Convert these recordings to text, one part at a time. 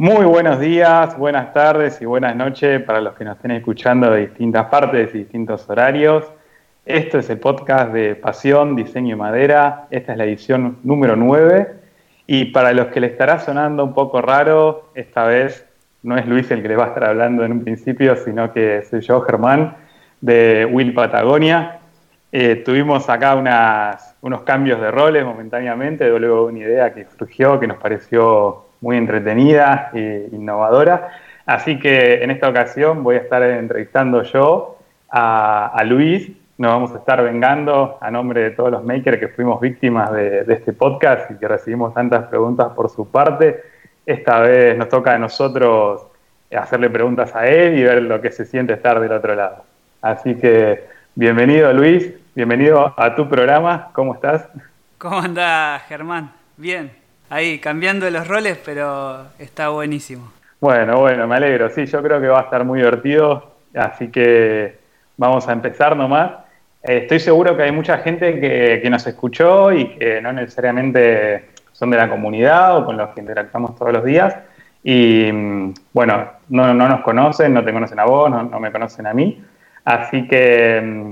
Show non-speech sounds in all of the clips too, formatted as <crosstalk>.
Muy buenos días, buenas tardes y buenas noches para los que nos estén escuchando de distintas partes y distintos horarios. Esto es el podcast de Pasión, Diseño y Madera. Esta es la edición número 9. Y para los que le estará sonando un poco raro, esta vez no es Luis el que les va a estar hablando en un principio, sino que soy yo, Germán, de Will Patagonia. Eh, tuvimos acá unos cambios de roles momentáneamente, luego una idea que surgió que nos pareció muy entretenida e innovadora. Así que en esta ocasión voy a estar entrevistando yo a, Luis. Nos vamos a estar vengando a nombre de todos los makers que fuimos víctimas de, este podcast y que recibimos tantas preguntas por su parte. Esta vez nos toca a nosotros hacerle preguntas a él y ver lo que se siente estar del otro lado. Así que bienvenido Luis, bienvenido a tu programa. ¿Cómo estás? ¿Cómo anda Germán? Bien ahí cambiando los roles, pero está buenísimo. Bueno, bueno, me alegro. Sí, yo creo que va a estar muy divertido, así que vamos a empezar nomás. Eh, estoy seguro que hay mucha gente que, nos escuchó y que no necesariamente son de la comunidad o con los que interactuamos todos los días. Y mm, bueno, no, nos conocen, no te conocen a vos, no, me conocen a mí. Así que mm,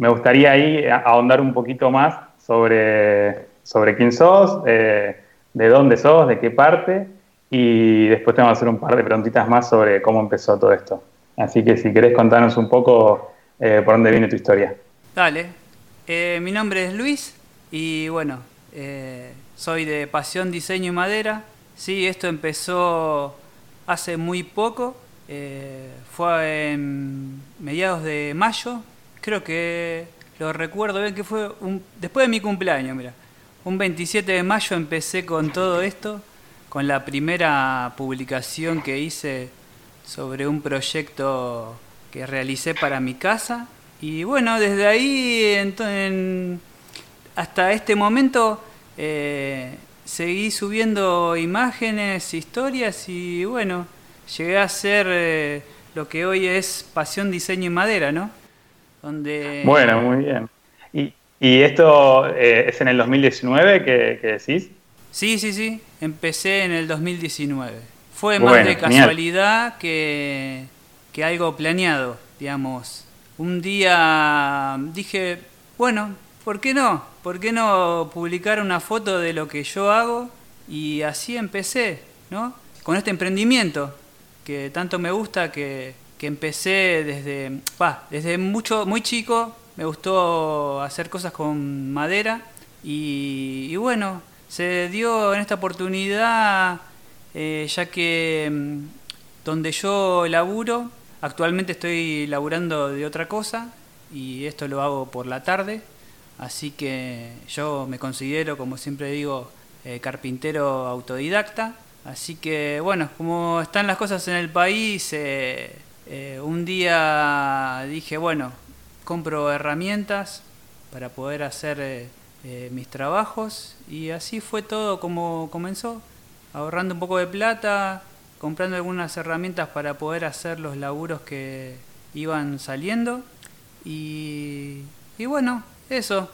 me gustaría ahí ahondar un poquito más sobre, sobre quién sos, eh, de dónde sos, de qué parte, y después te vamos a hacer un par de preguntitas más sobre cómo empezó todo esto. Así que si querés contarnos un poco eh, por dónde viene tu historia. Dale. Eh, mi nombre es Luis y bueno, eh, soy de Pasión Diseño y Madera. Sí, esto empezó hace muy poco. fue en mediados de mayo. Creo que lo recuerdo bien que fue un, después de mi cumpleaños, mira. Un 27 de mayo empecé con todo esto, con la primera publicación que hice sobre un proyecto que realicé para mi casa. Y bueno, desde ahí hasta este momento eh, seguí subiendo imágenes, historias y bueno, llegué a ser eh, lo que hoy es Pasión Diseño y Madera, ¿no? Donde, bueno, muy bien. ¿Y esto eh, es en el 2019 que, decís? Sí, sí, sí. Empecé en el 2019. Fue más de casualidad que, que algo planeado, digamos. Un día dije, bueno, ¿por qué no? ¿Por qué no publicar una foto de lo que yo hago? Y así empecé, ¿no? Con este emprendimiento que tanto me gusta, que, que empecé desde, bah, desde mucho, muy chico, me gustó hacer cosas con madera y, bueno, se dio en esta oportunidad eh, ya que mm, donde yo laburo, actualmente estoy laburando de otra cosa y esto lo hago por la tarde, así que yo me considero, como siempre digo, eh, carpintero autodidacta, así que bueno, como están las cosas en el país, eh, un día dije, bueno, compro herramientas para poder hacer eh, eh, mis trabajos y así fue todo como comenzó, ahorrando un poco de plata, comprando algunas herramientas para poder hacer los laburos que iban saliendo y, bueno, eso.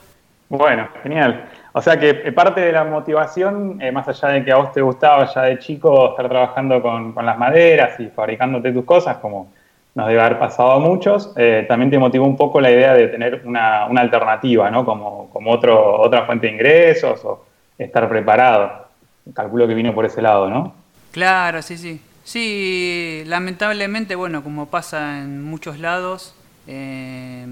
Bueno, genial. O sea que eh, parte de la motivación, más allá de que a vos te gustaba ya de chico estar trabajando con, con las maderas y fabricándote tus cosas, como nos debe haber pasado a muchos, eh, también te motivó un poco la idea de tener una, alternativa, ¿no? Como, como otro, otra fuente de ingresos o estar preparado. Calculo que vino por ese lado, ¿no? Claro, sí, sí. Sí, lamentablemente, bueno, como pasa en muchos lados, eh,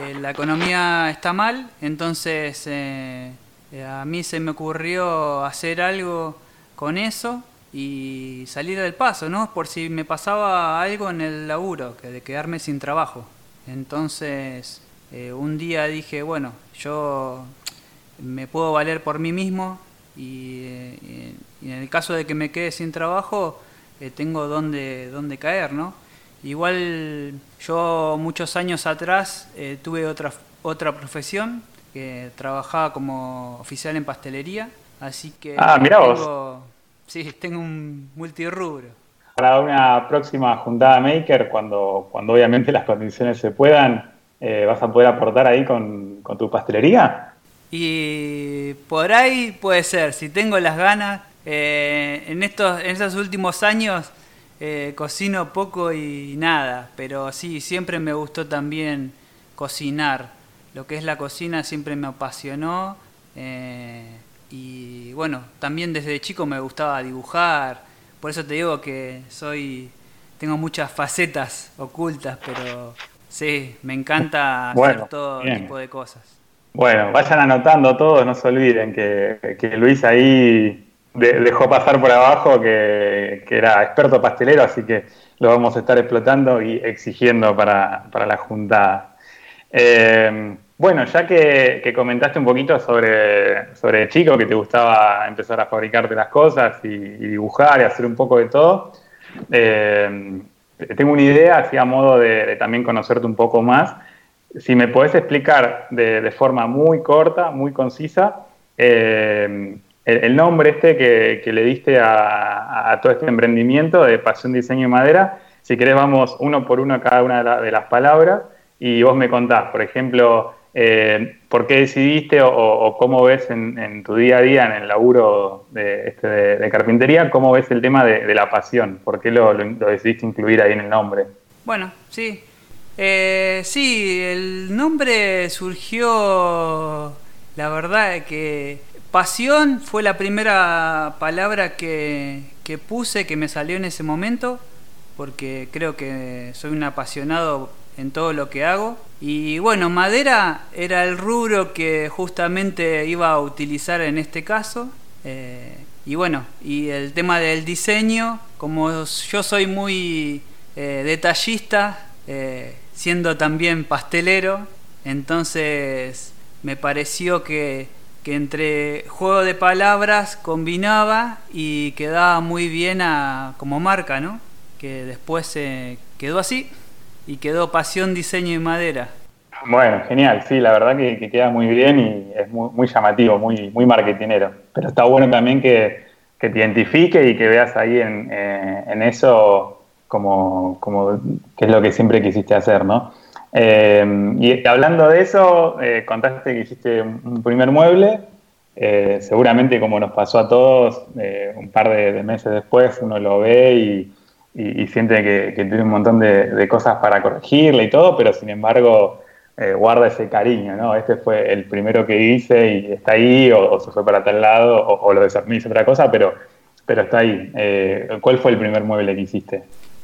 eh, la economía está mal, entonces a mí se me ocurrió hacer algo con eso y salir del paso, ¿no? Por si me pasaba algo en el laburo, que de quedarme sin trabajo. Entonces, eh, un día dije, bueno, yo me puedo valer por mí mismo y, eh, en el caso de que me quede sin trabajo, eh, tengo donde, donde caer, ¿no? Igual yo muchos años atrás tuve otra, otra profesión, que trabajaba como oficial en pastelería, así que... Ah, mira vos Sí, tengo un multirrubro. Para una próxima juntada maker, cuando, cuando obviamente las condiciones se puedan, eh, ¿vas a poder aportar ahí con, tu pastelería? Y por ahí puede ser, si tengo las ganas, Eh, en, estos, en estos últimos años eh, cocino poco y nada, pero sí, siempre me gustó también cocinar. Lo que es la cocina siempre me apasionó. Eh, y bueno, también desde chico me gustaba dibujar. Por eso te digo que soy tengo muchas facetas ocultas, pero sí, me encanta hacer todo tipo de cosas. Bueno, vayan anotando todos, no se olviden que, que Luis ahí dejó pasar por abajo que, era experto pastelero, así que lo vamos a estar explotando y exigiendo para, la juntada. Eh, bueno, ya que, comentaste un poquito sobre, sobre chico, que te gustaba empezar a fabricarte las cosas y, dibujar y hacer un poco de todo, eh, tengo una idea, así a modo de, también conocerte un poco más. Si me podés explicar de, forma muy corta, muy concisa, eh, el, nombre este que, le diste a, todo este emprendimiento de Pasión Diseño y Madera. Si querés vamos uno por uno a cada una de, las palabras y vos me contás, por ejemplo, eh, por qué decidiste o, cómo ves en, tu día a día en el laburo de, este de, carpintería, cómo ves el tema de, la pasión, por qué lo, decidiste incluir ahí en el nombre. Bueno, sí. Eh, sí, el nombre surgió, la verdad, que Pasión fue la primera palabra que, puse, que me salió en ese momento, porque creo que soy un apasionado en todo lo que hago. Y bueno, madera era el rubro que justamente iba a utilizar en este caso. Eh, y bueno, y el tema del diseño, como yo soy muy eh, detallista, eh, siendo también pastelero, entonces me pareció que que entre juego de palabras combinaba y quedaba muy bien a, como marca, ¿no? Que después se quedó así y quedó Pasión, Diseño y Madera. Bueno, genial, sí, la verdad que, queda muy bien y es muy, llamativo, muy, muy marketinero. Pero está bueno también que, te identifique y que veas ahí en, eh, en eso como, como que es lo que siempre quisiste hacer, ¿no? Eh, y hablando de eso, eh, contaste que hiciste un primer mueble. Seguramente, como nos pasó a todos, un par de, meses después uno lo ve y, siente que, tiene un montón de, cosas para corregirle y todo, pero sin embargo guarda ese cariño, ¿no? Este fue el primero que hice y está ahí, o, se fue para tal lado, o, lo desarmé otra cosa, pero, pero está ahí. ¿Cuál fue el primer mueble que hiciste?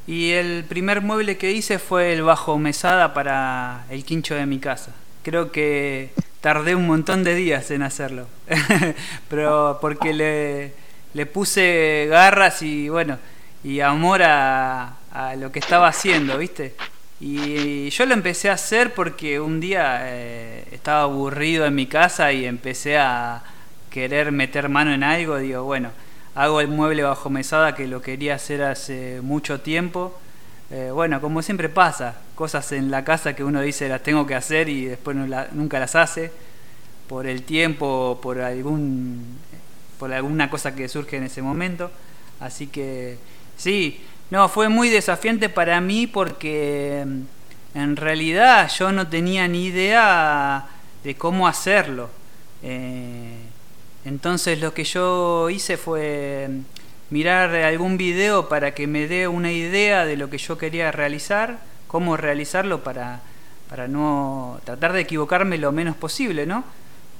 Y el primer mueble que hice fue el bajo mesada para el quincho de mi casa. Creo que tardé un montón de días en hacerlo. <laughs> Pero porque le, le, puse garras y bueno, y amor a, lo que estaba haciendo, ¿viste? Y yo lo empecé a hacer porque un día eh, estaba aburrido en mi casa y empecé a querer meter mano en algo. Digo, bueno, hago el mueble bajo mesada que lo quería hacer hace mucho tiempo. Eh, bueno, como siempre pasa, cosas en la casa que uno dice las tengo que hacer y después nunca las hace por el tiempo, por algún por alguna cosa que surge en ese momento. Así que sí, no, fue muy desafiante para mí porque mm, en realidad yo no tenía ni idea de cómo hacerlo. Eh, entonces lo que yo hice fue mirar algún video para que me dé una idea de lo que yo quería realizar, cómo realizarlo para, para no tratar de equivocarme lo menos posible, ¿no?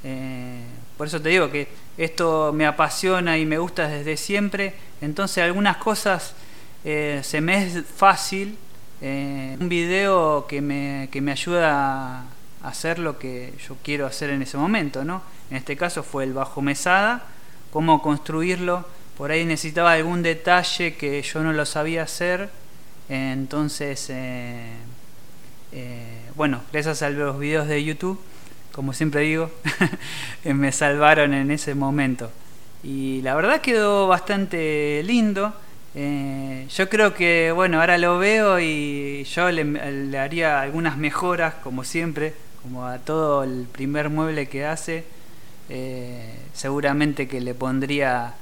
Eh, por eso te digo que esto me apasiona y me gusta desde siempre, entonces algunas cosas eh, se me es fácil, eh, un video que me, que me ayuda a hacer lo que yo quiero hacer en ese momento, ¿no? En este caso fue el bajo mesada, cómo construirlo. Por ahí necesitaba algún detalle que yo no lo sabía hacer. Entonces, eh, bueno, gracias a los videos de YouTube, como siempre digo, <laughs> me salvaron en ese momento. Y la verdad quedó bastante lindo. Eh, yo creo que, bueno, ahora lo veo y yo le, le, haría algunas mejoras, como siempre, como a todo el primer mueble que hace. Eh, seguramente que le pondría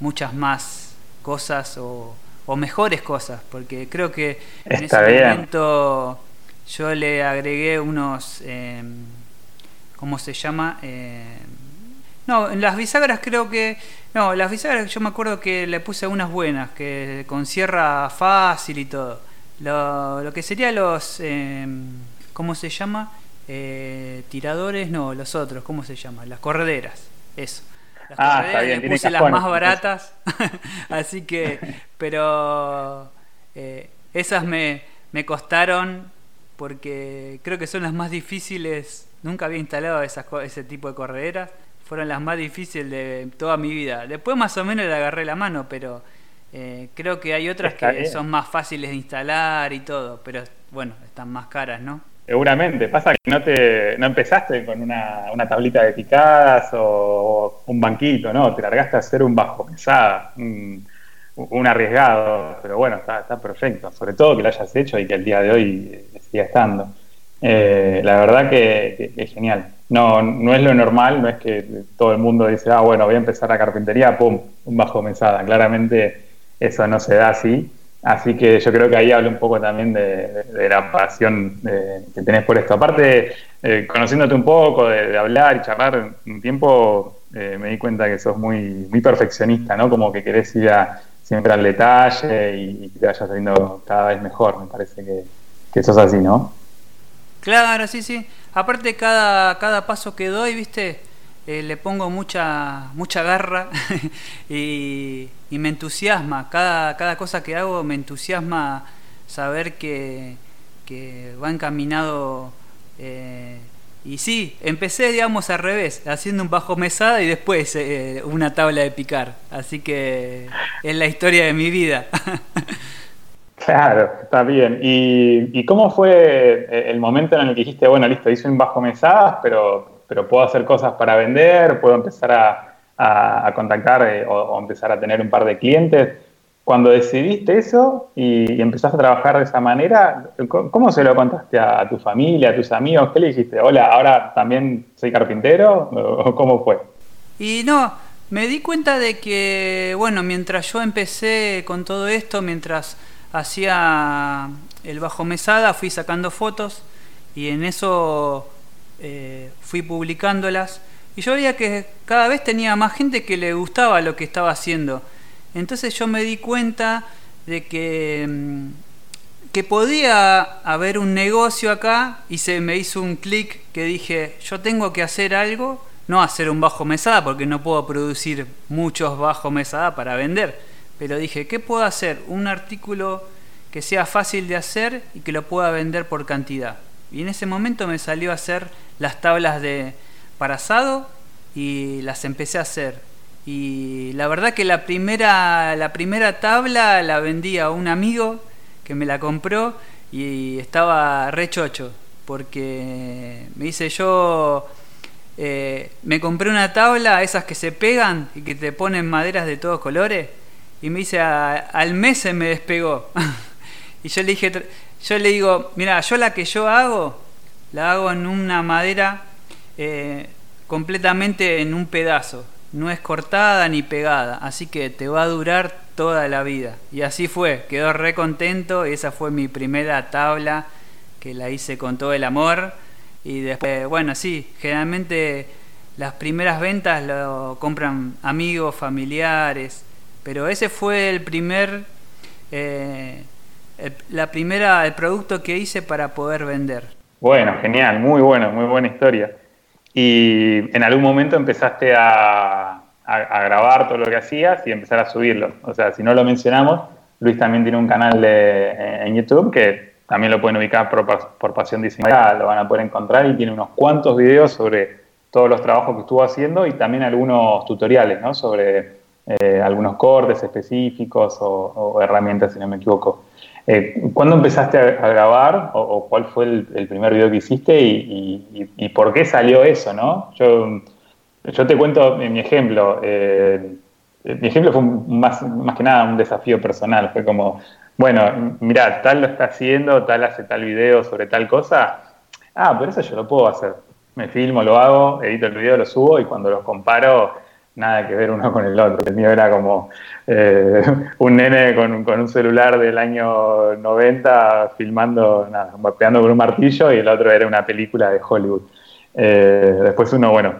muchas más cosas o, mejores cosas, porque creo que en ese momento yo le agregué unos, eh, ¿cómo se llama? Eh, No, en las bisagras creo que. No, las bisagras yo me acuerdo que le puse unas buenas, que con sierra fácil y todo. Lo, lo que sería los. Eh, ¿Cómo se llama? Eh, tiradores, no, los otros, ¿cómo se llama? Las correderas, eso. Las ah, correderas le puse las más baratas, <laughs> así que. Pero. Eh, esas me, me costaron porque creo que son las más difíciles. Nunca había instalado esas, ese tipo de correderas. Fueron las más difíciles de toda mi vida. Después más o menos le agarré la mano, pero eh, creo que hay otras que son más fáciles de instalar y todo. Pero bueno, están más caras, ¿no? Seguramente. Pasa que no te no empezaste con una, una tablita de picadas o, un banquito, ¿no? Te largaste a hacer un bajo pesada. Un, un arriesgado, pero bueno, está, está perfecto. Sobre todo que lo hayas hecho y que el día de hoy siga estando. Eh, la verdad que, es genial. No, no es lo normal, no es que todo el mundo dice, ah, bueno, voy a empezar la carpintería, pum, un bajo mesada. Claramente eso no se da así. Así que yo creo que ahí hablo un poco también de, la pasión que tenés por esto. Aparte, eh, conociéndote un poco, de, hablar y charlar un tiempo, eh, me di cuenta que sos muy, muy perfeccionista, ¿no? Como que querés ir a, siempre al detalle y, que te vaya saliendo cada vez mejor. Me parece que, que eso es así, ¿no? Claro, sí, sí. Aparte cada, cada paso que doy, viste, eh, le pongo mucha, mucha garra <laughs> y, me entusiasma. Cada, cada cosa que hago me entusiasma saber que, que va encaminado eh, y sí, empecé, digamos, al revés, haciendo un bajo mesada y después eh, una tabla de picar. Así que es la historia de mi vida. <laughs> claro, está bien. ¿Y, cómo fue eh, el momento en el que dijiste, bueno, listo, hice un bajo mesada, pero, pero puedo hacer cosas para vender, puedo empezar a, contactar eh, o, empezar a tener un par de clientes? Cuando decidiste eso y, empezaste a trabajar de esa manera, ¿cómo se lo contaste a, tu familia, a tus amigos? ¿Qué le dijiste? Hola, ahora también soy carpintero, ¿o cómo fue? Y no, me di cuenta de que, bueno, mientras yo empecé con todo esto, mientras hacía el bajo mesada, fui sacando fotos y en eso eh, fui publicándolas. Y yo veía que cada vez tenía más gente que le gustaba lo que estaba haciendo. Entonces yo me di cuenta de que, mm, que podía haber un negocio acá y se me hizo un clic que dije, yo tengo que hacer algo, no hacer un bajo mesada porque no puedo producir muchos bajo mesada para vender, pero dije, ¿qué puedo hacer? Un artículo que sea fácil de hacer y que lo pueda vender por cantidad. Y en ese momento me salió a hacer las tablas de para asado y las empecé a hacer y la verdad que la primera, la primera tabla la vendí a un amigo que me la compró y estaba re chocho, porque me dice yo, eh, me compré una tabla, esas que se pegan y que te ponen maderas de todos colores, y me dice, al mes se me despegó. <laughs> y yo le dije, yo le digo, mira, yo la que yo hago, la hago en una madera eh, completamente en un pedazo no es cortada ni pegada, así que te va a durar toda la vida. Y así fue, quedó re contento, esa fue mi primera tabla que la hice con todo el amor. Y después, bueno, sí, generalmente las primeras ventas lo compran amigos, familiares, pero ese fue el primer, eh, la primera, el producto que hice para poder vender. Bueno, genial, muy bueno, muy buena historia. Y en algún momento empezaste a, grabar todo lo que hacías y empezar a subirlo. O sea, si no lo mencionamos, Luis también tiene un canal de, en YouTube que también lo pueden ubicar por, Pasión Diseñadora, lo van a poder encontrar y tiene unos cuantos videos sobre todos los trabajos que estuvo haciendo y también algunos tutoriales ¿no? sobre eh, algunos cortes específicos o, herramientas, si no me equivoco. Eh, ¿Cuándo empezaste a, grabar o, cuál fue el, primer video que hiciste y, por qué salió eso? ¿no? Yo, yo te cuento mi ejemplo. Eh, mi ejemplo fue más, más que nada un desafío personal. Fue como, bueno, mira, tal lo está haciendo, tal hace tal video sobre tal cosa. Ah, pero eso yo lo puedo hacer. Me filmo, lo hago, edito el video, lo subo y cuando lo comparo nada que ver uno con el otro. El mío era como eh, <laughs> un nene con, un celular del año 90 filmando, nada, con un martillo y el otro era una película de Hollywood. Eh, después uno, bueno,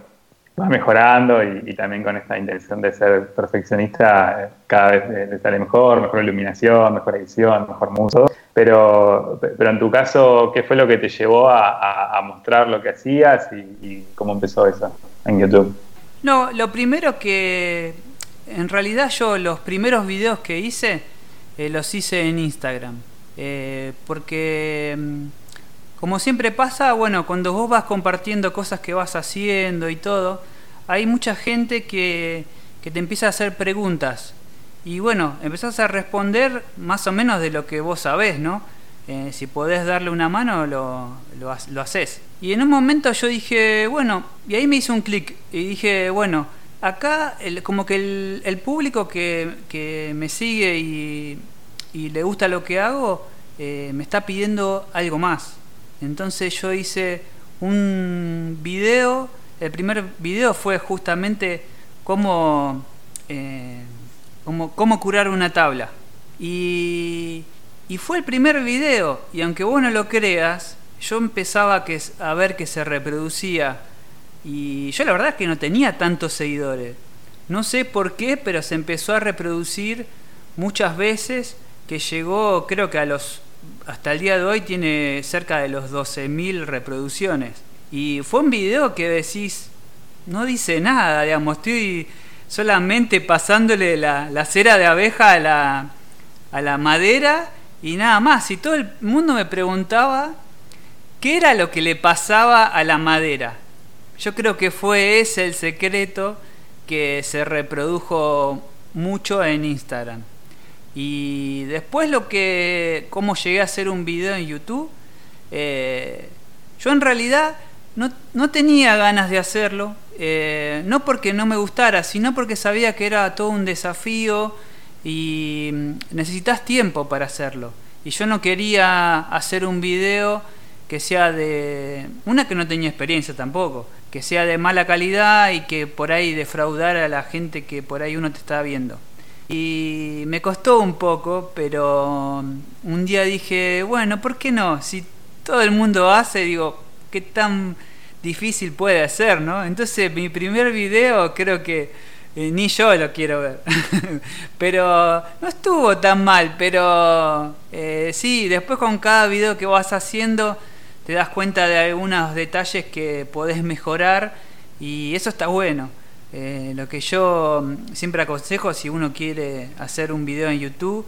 va mejorando y, también con esta intención de ser perfeccionista, eh, cada vez le sale mejor, mejor iluminación, mejor edición, mejor muso. Pero, pero en tu caso, ¿qué fue lo que te llevó a, mostrar lo que hacías y, cómo empezó eso en YouTube? No, lo primero que en realidad yo los primeros videos que hice eh, los hice en Instagram. Eh, porque mm, como siempre pasa, bueno, cuando vos vas compartiendo cosas que vas haciendo y todo, hay mucha gente que, que te empieza a hacer preguntas. Y bueno, empezás a responder más o menos de lo que vos sabés, ¿no? Eh, si podés darle una mano, lo, lo, haces. Y en un momento yo dije, bueno, y ahí me hizo un clic y dije, bueno, acá como que el, público que, que, me sigue y, y, le gusta lo que hago, eh, me está pidiendo algo más. Entonces yo hice un video, el primer video fue justamente cómo, eh, cómo, curar una tabla. Y, y, fue el primer video, y aunque vos no lo creas, yo empezaba a ver que se reproducía. Y yo la verdad es que no tenía tantos seguidores. No sé por qué, pero se empezó a reproducir muchas veces que llegó creo que a los hasta el día de hoy tiene cerca de los 12.000 reproducciones. Y fue un video que decís, no dice nada, digamos, estoy solamente pasándole la, cera de abeja a la, a la madera y nada más. Y todo el mundo me preguntaba qué era lo que le pasaba a la madera. Yo creo que fue ese el secreto que se reprodujo mucho en Instagram. Y después lo que, cómo llegué a hacer un video en YouTube, eh, yo en realidad no, tenía ganas de hacerlo, eh, no porque no me gustara, sino porque sabía que era todo un desafío y mm, necesitas tiempo para hacerlo. Y yo no quería hacer un video que sea de... Una que no tenía experiencia tampoco, que sea de mala calidad y que por ahí defraudara a la gente que por ahí uno te está viendo. Y me costó un poco, pero un día dije, bueno, ¿por qué no? Si todo el mundo hace, digo, ¿qué tan difícil puede ser, no? Entonces mi primer video creo que ni yo lo quiero ver. <laughs> pero no estuvo tan mal, pero eh, sí, después con cada video que vas haciendo te das cuenta de algunos detalles que podés mejorar y eso está bueno. Eh, lo que yo mm, siempre aconsejo si uno quiere hacer un video en YouTube,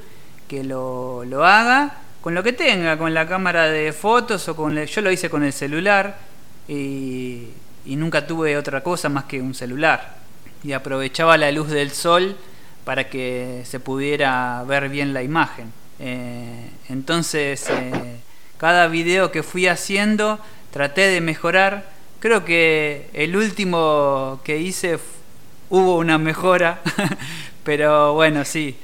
que lo, lo haga con lo que tenga, con la cámara de fotos o con... yo lo hice con el celular y nunca tuve otra cosa más que un celular. Y aprovechaba la luz del sol para que se pudiera ver bien la imagen. Eh, entonces, eh, cada video que fui haciendo traté de mejorar. Creo que el último que hice hubo una mejora, <laughs> pero bueno, sí,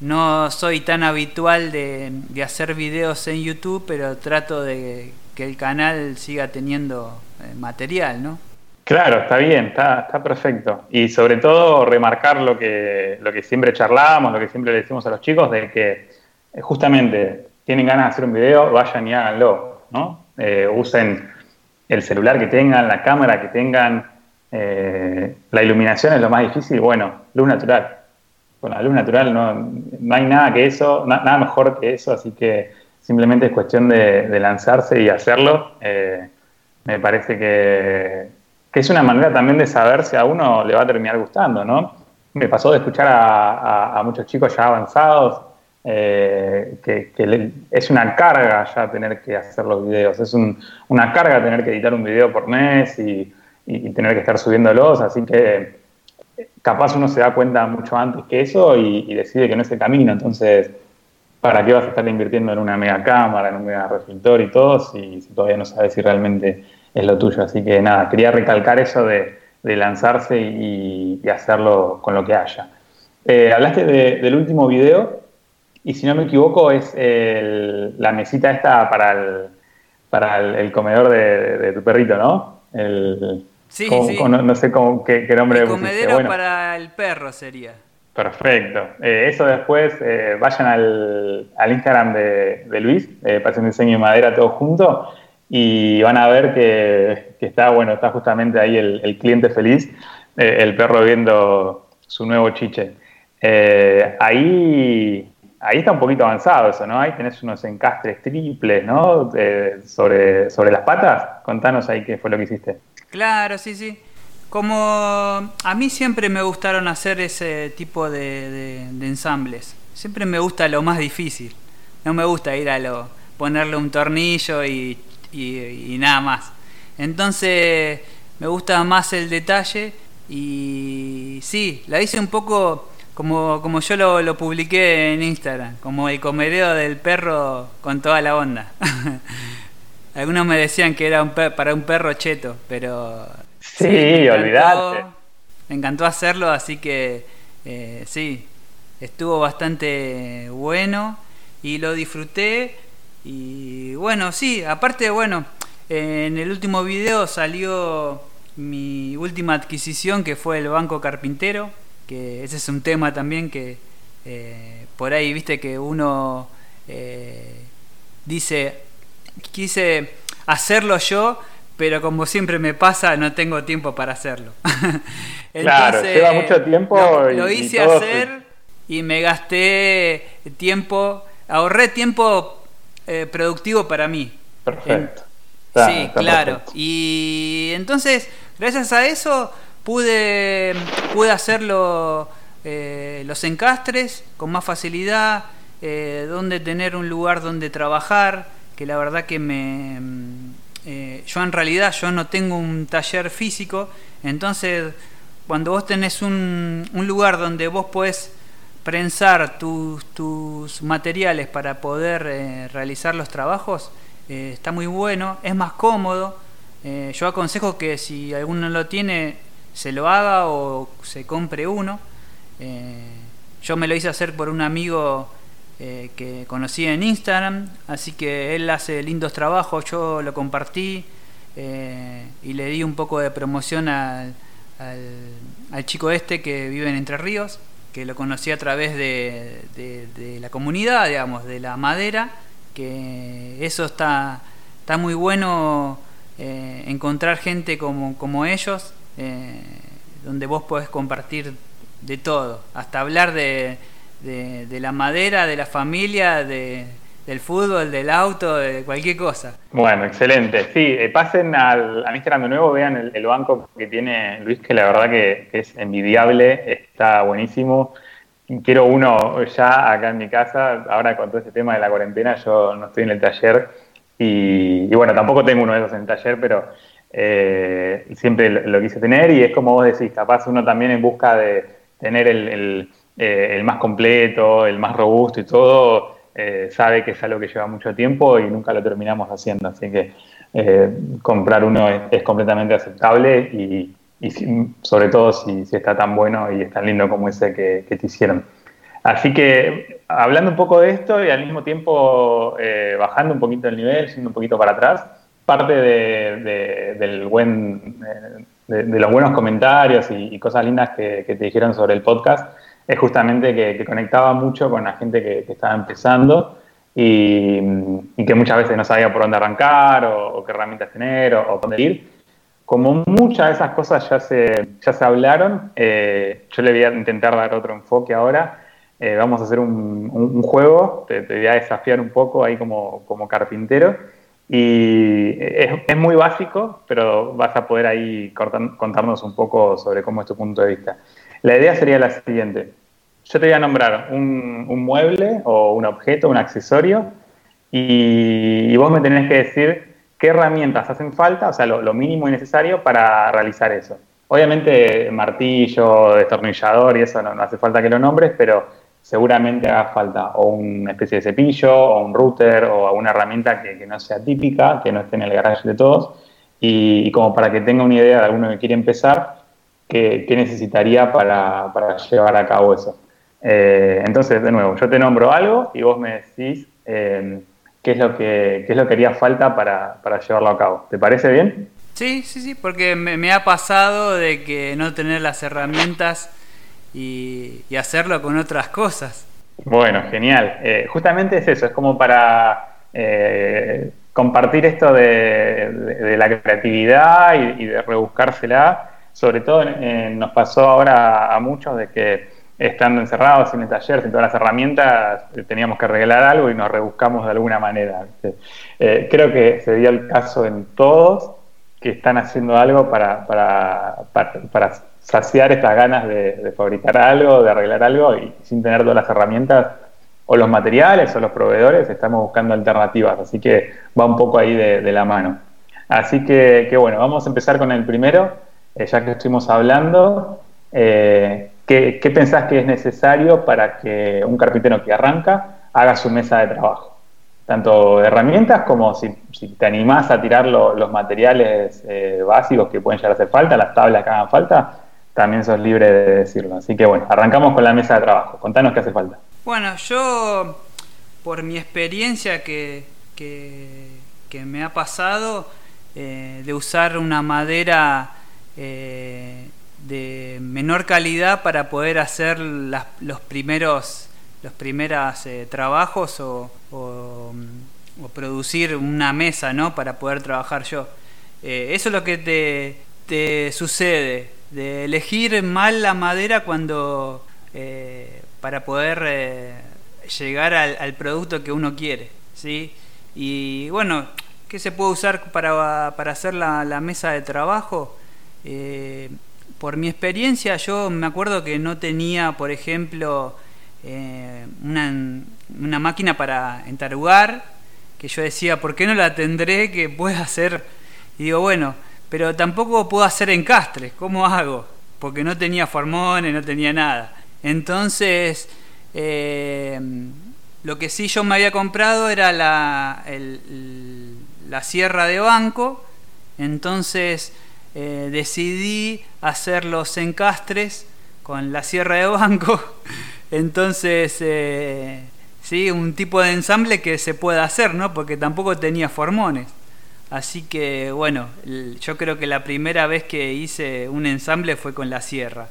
no soy tan habitual de, hacer videos en YouTube, pero trato de que el canal siga teniendo eh, material, ¿no? Claro, está bien, está, perfecto. Y sobre todo remarcar lo que, lo que siempre charlamos, lo que siempre le decimos a los chicos, de que eh, justamente tienen ganas de hacer un video, vayan y háganlo, ¿no? Eh, usen el celular que tengan, la cámara que tengan, eh, la iluminación es lo más difícil, bueno, luz natural. Con la luz natural no, no hay nada que eso, nada mejor que eso, así que simplemente es cuestión de, lanzarse y hacerlo. Me parece que, es una manera también de saber si a uno le va a terminar gustando, ¿no? Me pasó de escuchar a, muchos chicos ya avanzados eh, que, es una carga ya tener que hacer los videos, es una carga tener que editar un video por mes y y, tener que estar subiéndolos, así que capaz uno se da cuenta mucho antes que eso y, decide que no es el camino, entonces, ¿para qué vas a estar invirtiendo en una mega cámara, en un mega reflector y todo si, todavía no sabes si realmente es lo tuyo? Así que nada, quería recalcar eso de, lanzarse y, hacerlo con lo que haya. Eh, hablaste del último video y si no me equivoco es la mesita esta para el, para el, comedor de, tu perrito, ¿no? El, Sí, sí. no, sé cómo, qué, nombre el comedero para el perro sería. Perfecto. Eh, eso después, eh, vayan al, Instagram de, Luis, eh, Pasión Diseño y Madera todo junto, y van a ver que, está, bueno, está justamente ahí el, cliente feliz, eh, el perro viendo su nuevo chiche. Eh, ahí, ahí está un poquito avanzado eso, ¿no? Ahí tenés unos encastres triples, ¿no? sobre, sobre las patas. Contanos ahí qué fue lo que hiciste. Claro, sí, sí. Como a mí siempre me gustaron hacer ese tipo de, ensambles. Siempre me gusta lo más difícil. No me gusta ir a lo ponerle un tornillo y, nada más. Entonces me gusta más el detalle y sí, la hice un poco como, como yo lo, lo publiqué en Instagram, como el comereo del perro con toda la onda. <laughs> Algunos me decían que era un para un perro cheto, pero Sí, olvidate. Me encantó hacerlo, así que eh, sí, estuvo bastante bueno y lo disfruté. Y bueno, sí, aparte, bueno, en el último video salió mi última adquisición que fue el Banco Carpintero, que ese es un tema también que eh, por ahí, viste que uno eh, dice, quise hacerlo yo, pero como siempre me pasa, no tengo tiempo para hacerlo. <laughs> claro, lleva mucho tiempo. Lo, hice hacer y me gasté tiempo, ahorré tiempo eh, productivo para mí. Perfecto. sí, claro. Y entonces, gracias a eso, pude, pude hacerlo eh, los encastres con más facilidad, eh, donde tener un lugar donde trabajar, que la verdad que me eh, yo en realidad yo no tengo un taller físico, entonces cuando vos tenés un, lugar donde vos podés prensar tus, tus materiales para poder eh, realizar los trabajos, eh, está muy bueno, es más cómodo. yo aconsejo que si alguno lo tiene, se lo haga o se compre uno. yo me lo hice hacer por un amigo eh, que conocí en Instagram, así que él hace lindos trabajos, yo lo compartí eh, y le di un poco de promoción al, al, chico este que vive en Entre Ríos, que lo conocí a través de, de, la comunidad, digamos, de la madera, que eso está, está muy bueno eh, encontrar gente como, como ellos, donde vos podés compartir de todo, hasta hablar de de, la madera, de la familia, de, del fútbol, del auto, de cualquier cosa. Bueno, excelente. Sí, eh, pasen al, a Instagram de nuevo, vean el, banco que tiene Luis, que la verdad que, es envidiable, está buenísimo. Quiero uno ya acá en mi casa, ahora con todo este tema de la cuarentena, yo no estoy en el taller y, bueno, tampoco tengo uno de esos en el taller, pero eh, siempre lo, quise tener y es como vos decís, capaz uno también en busca de tener el eh, el más completo, el más robusto y todo, eh, sabe que es algo que lleva mucho tiempo y nunca lo terminamos haciendo. Así que eh, comprar uno es, completamente aceptable y, sobre todo si, está tan bueno y es tan lindo como ese que, te hicieron. Así que hablando un poco de esto y al mismo tiempo bajando un poquito el nivel, siendo un poquito para atrás, parte de, los buenos comentarios y, cosas lindas que, te dijeron sobre el podcast es justamente que, conectaba mucho con la gente que, estaba empezando y, que muchas veces no sabía por dónde arrancar o, qué herramientas tener o, dónde ir. Como muchas de esas cosas ya se, ya se hablaron, eh, yo le voy a intentar dar otro enfoque ahora. Eh, vamos a hacer un, juego, te, voy a desafiar un poco ahí como, como carpintero. Y es, muy básico, pero vas a poder ahí contarnos un poco sobre cómo es tu punto de vista. La idea sería la siguiente. Yo te voy a nombrar un, mueble o un objeto, un accesorio, y, vos me tenés que decir qué herramientas hacen falta, o sea, lo, mínimo y necesario para realizar eso. Obviamente martillo, destornillador y eso no, hace falta que lo nombres, pero seguramente haga falta o una especie de cepillo, o un router, o alguna herramienta que, no sea típica, que no esté en el garage de todos, y, y como para que tenga una idea de alguno que quiere empezar, qué, necesitaría para, llevar a cabo eso. Eh, entonces, de nuevo, yo te nombro algo y vos me decís eh, qué, es lo que, es lo que haría falta para, llevarlo a cabo. ¿Te parece bien? Sí, sí, sí, porque me, ha pasado de que no tener las herramientas y, hacerlo con otras cosas. Bueno, genial. Eh, justamente es eso, es como para compartir esto de, la creatividad y, de rebuscársela. Sobre todo nos pasó ahora a muchos de que estando encerrados en el taller, sin todas las herramientas, teníamos que arreglar algo y nos rebuscamos de alguna manera. Eh, creo que se dio el caso en todos que están haciendo algo para, para, para, saciar estas ganas de, fabricar algo, de arreglar algo y sin tener todas las herramientas o los materiales o los proveedores, estamos buscando alternativas. Así que va un poco ahí de, la mano. Así que, bueno, vamos a empezar con el primero, eh, ya que estuvimos hablando. Eh, ¿qué, ¿Qué pensás que es necesario para que un carpintero que arranca haga su mesa de trabajo? tanto herramientas como si, te animás a tirar los materiales eh, básicos que pueden llegar a hacer falta, las tablas que hagan falta, también sos libre de decirlo. Así que bueno, arrancamos con la mesa de trabajo. Contanos qué hace falta. Bueno, yo, por mi experiencia que, que, me ha pasado, de usar una madera eh, de menor calidad para poder hacer los primeros los primeros trabajos o, o, producir una mesa, ¿no? Para poder trabajar yo. Eh, eso es lo que te, te, sucede, de elegir mal la madera cuando eh, para poder eh, llegar al, producto que uno quiere, ¿sí? Y bueno, ¿qué se puede usar para, para hacer la, la, mesa de trabajo? Por mi experiencia, yo me acuerdo que no tenía, por ejemplo, una, una máquina para entarugar, que yo decía, ¿por qué no la tendré que pueda hacer? Y digo, bueno, pero tampoco puedo hacer encastres, ¿cómo hago? Porque no tenía formones, no tenía nada. Entonces, eh, lo que sí yo me había comprado era la, la sierra de banco, entonces eh, decidí hacer los encastres con la sierra de banco. <laughs> Entonces, eh, ¿sí? un tipo de ensamble que se puede hacer, ¿no? porque tampoco tenía formones. Así que bueno, yo creo que la primera vez que hice un ensamble fue con la sierra.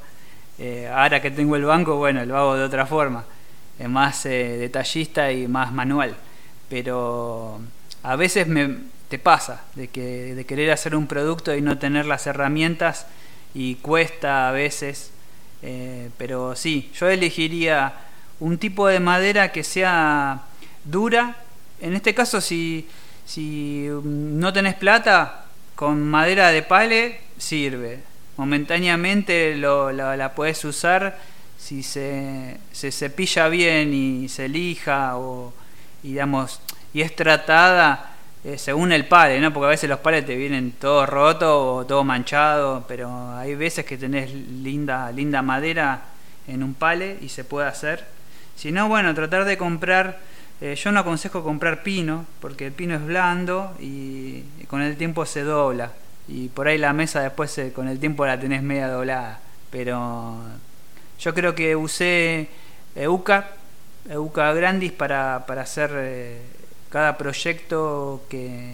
Eh, ahora que tengo el banco, bueno, lo hago de otra forma, más detallista y más manual. Pero a veces me, te pasa de, que, de querer hacer un producto y no tener las herramientas y cuesta a veces. Eh, pero sí, yo elegiría un tipo de madera que sea dura. En este caso, si, si no tenés plata, con madera de pale sirve. Momentáneamente lo, la, puedes usar si se, se, cepilla bien y se lija o digamos y es tratada eh, según el pale, ¿no? Porque a veces los pales te vienen todo roto o todo manchado, pero hay veces que tenés linda linda madera en un pale y se puede hacer. Si no, bueno, tratar de comprar, eh, yo no aconsejo comprar pino, porque el pino es blando y, con el tiempo se dobla. Y por ahí la mesa después con el tiempo la tenés media doblada. Pero yo creo que usé Euca, Euca Grandis para, hacer eh, cada proyecto que,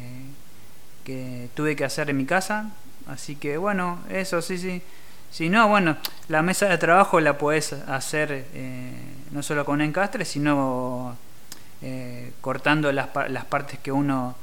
que tuve que hacer en mi casa. Así que bueno, eso sí, sí. Si no, bueno, la mesa de trabajo la puedes hacer eh, no solo con encastre, sino eh, cortando las, las, partes que uno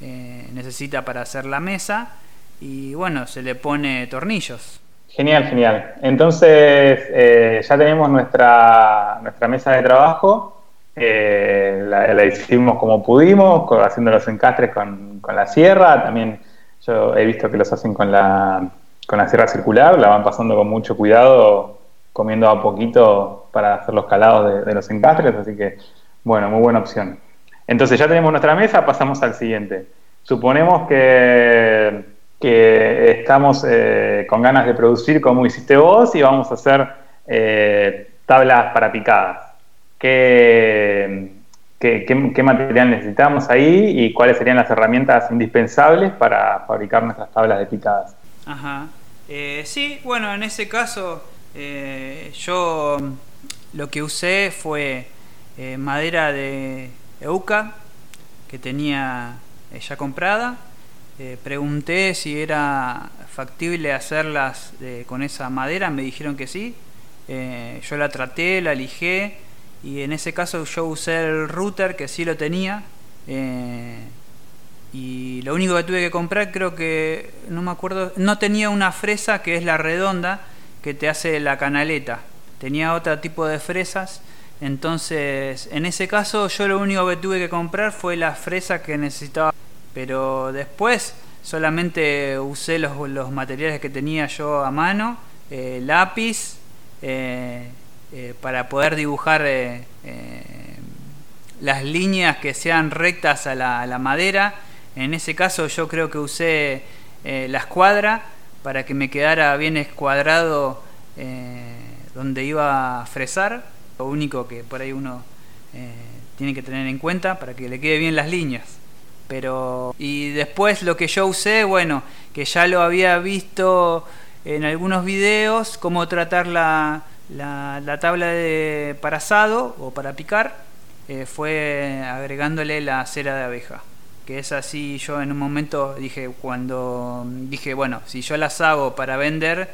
eh, necesita para hacer la mesa y bueno, se le pone tornillos. Genial, genial. Entonces ya tenemos nuestra, nuestra mesa de trabajo, la, hicimos como pudimos, haciendo los encastres con, con la sierra, también yo he visto que los hacen con la, con la sierra circular, la van pasando con mucho cuidado comiendo a poquito para hacer los calados de, los encastres, así que, bueno, muy buena opción. Entonces ya tenemos nuestra mesa, pasamos al siguiente. Suponemos que, que estamos eh, con ganas de producir como hiciste vos y vamos a hacer eh, tablas para picadas. ¿Qué, qué, material necesitamos ahí y cuáles serían las herramientas indispensables para fabricar nuestras tablas de picadas? Ajá. Eh, sí, bueno, en ese caso eh, yo lo que usé fue eh, madera de euca que tenía ya comprada. Pregunté si era factible hacerlas con esa madera, me dijeron que sí. yo la traté, la lijé y en ese caso yo usé el router que sí lo tenía. y lo único que tuve que comprar creo que, no me acuerdo, no tenía una fresa que es la redonda que te hace la canaleta, tenía otro tipo de fresas, entonces en ese caso yo lo único que tuve que comprar fue la fresa que necesitaba, pero después solamente usé los, los materiales que tenía yo a mano, eh, lápiz, eh, eh, para poder dibujar las líneas que sean rectas a la madera, en ese caso yo creo que usé eh, la escuadra para que me quedara bien escuadrado eh, donde iba a fresar. Lo único que por ahí uno eh, tiene que tener en cuenta para que le quede bien las líneas. Pero y después lo que yo usé, bueno, que ya lo había visto en algunos videos, cómo tratar la, la, tabla de para asado o para picar, fue agregándole la cera de abeja que es así, yo en un momento dije, cuando dije, bueno, si yo las hago para vender,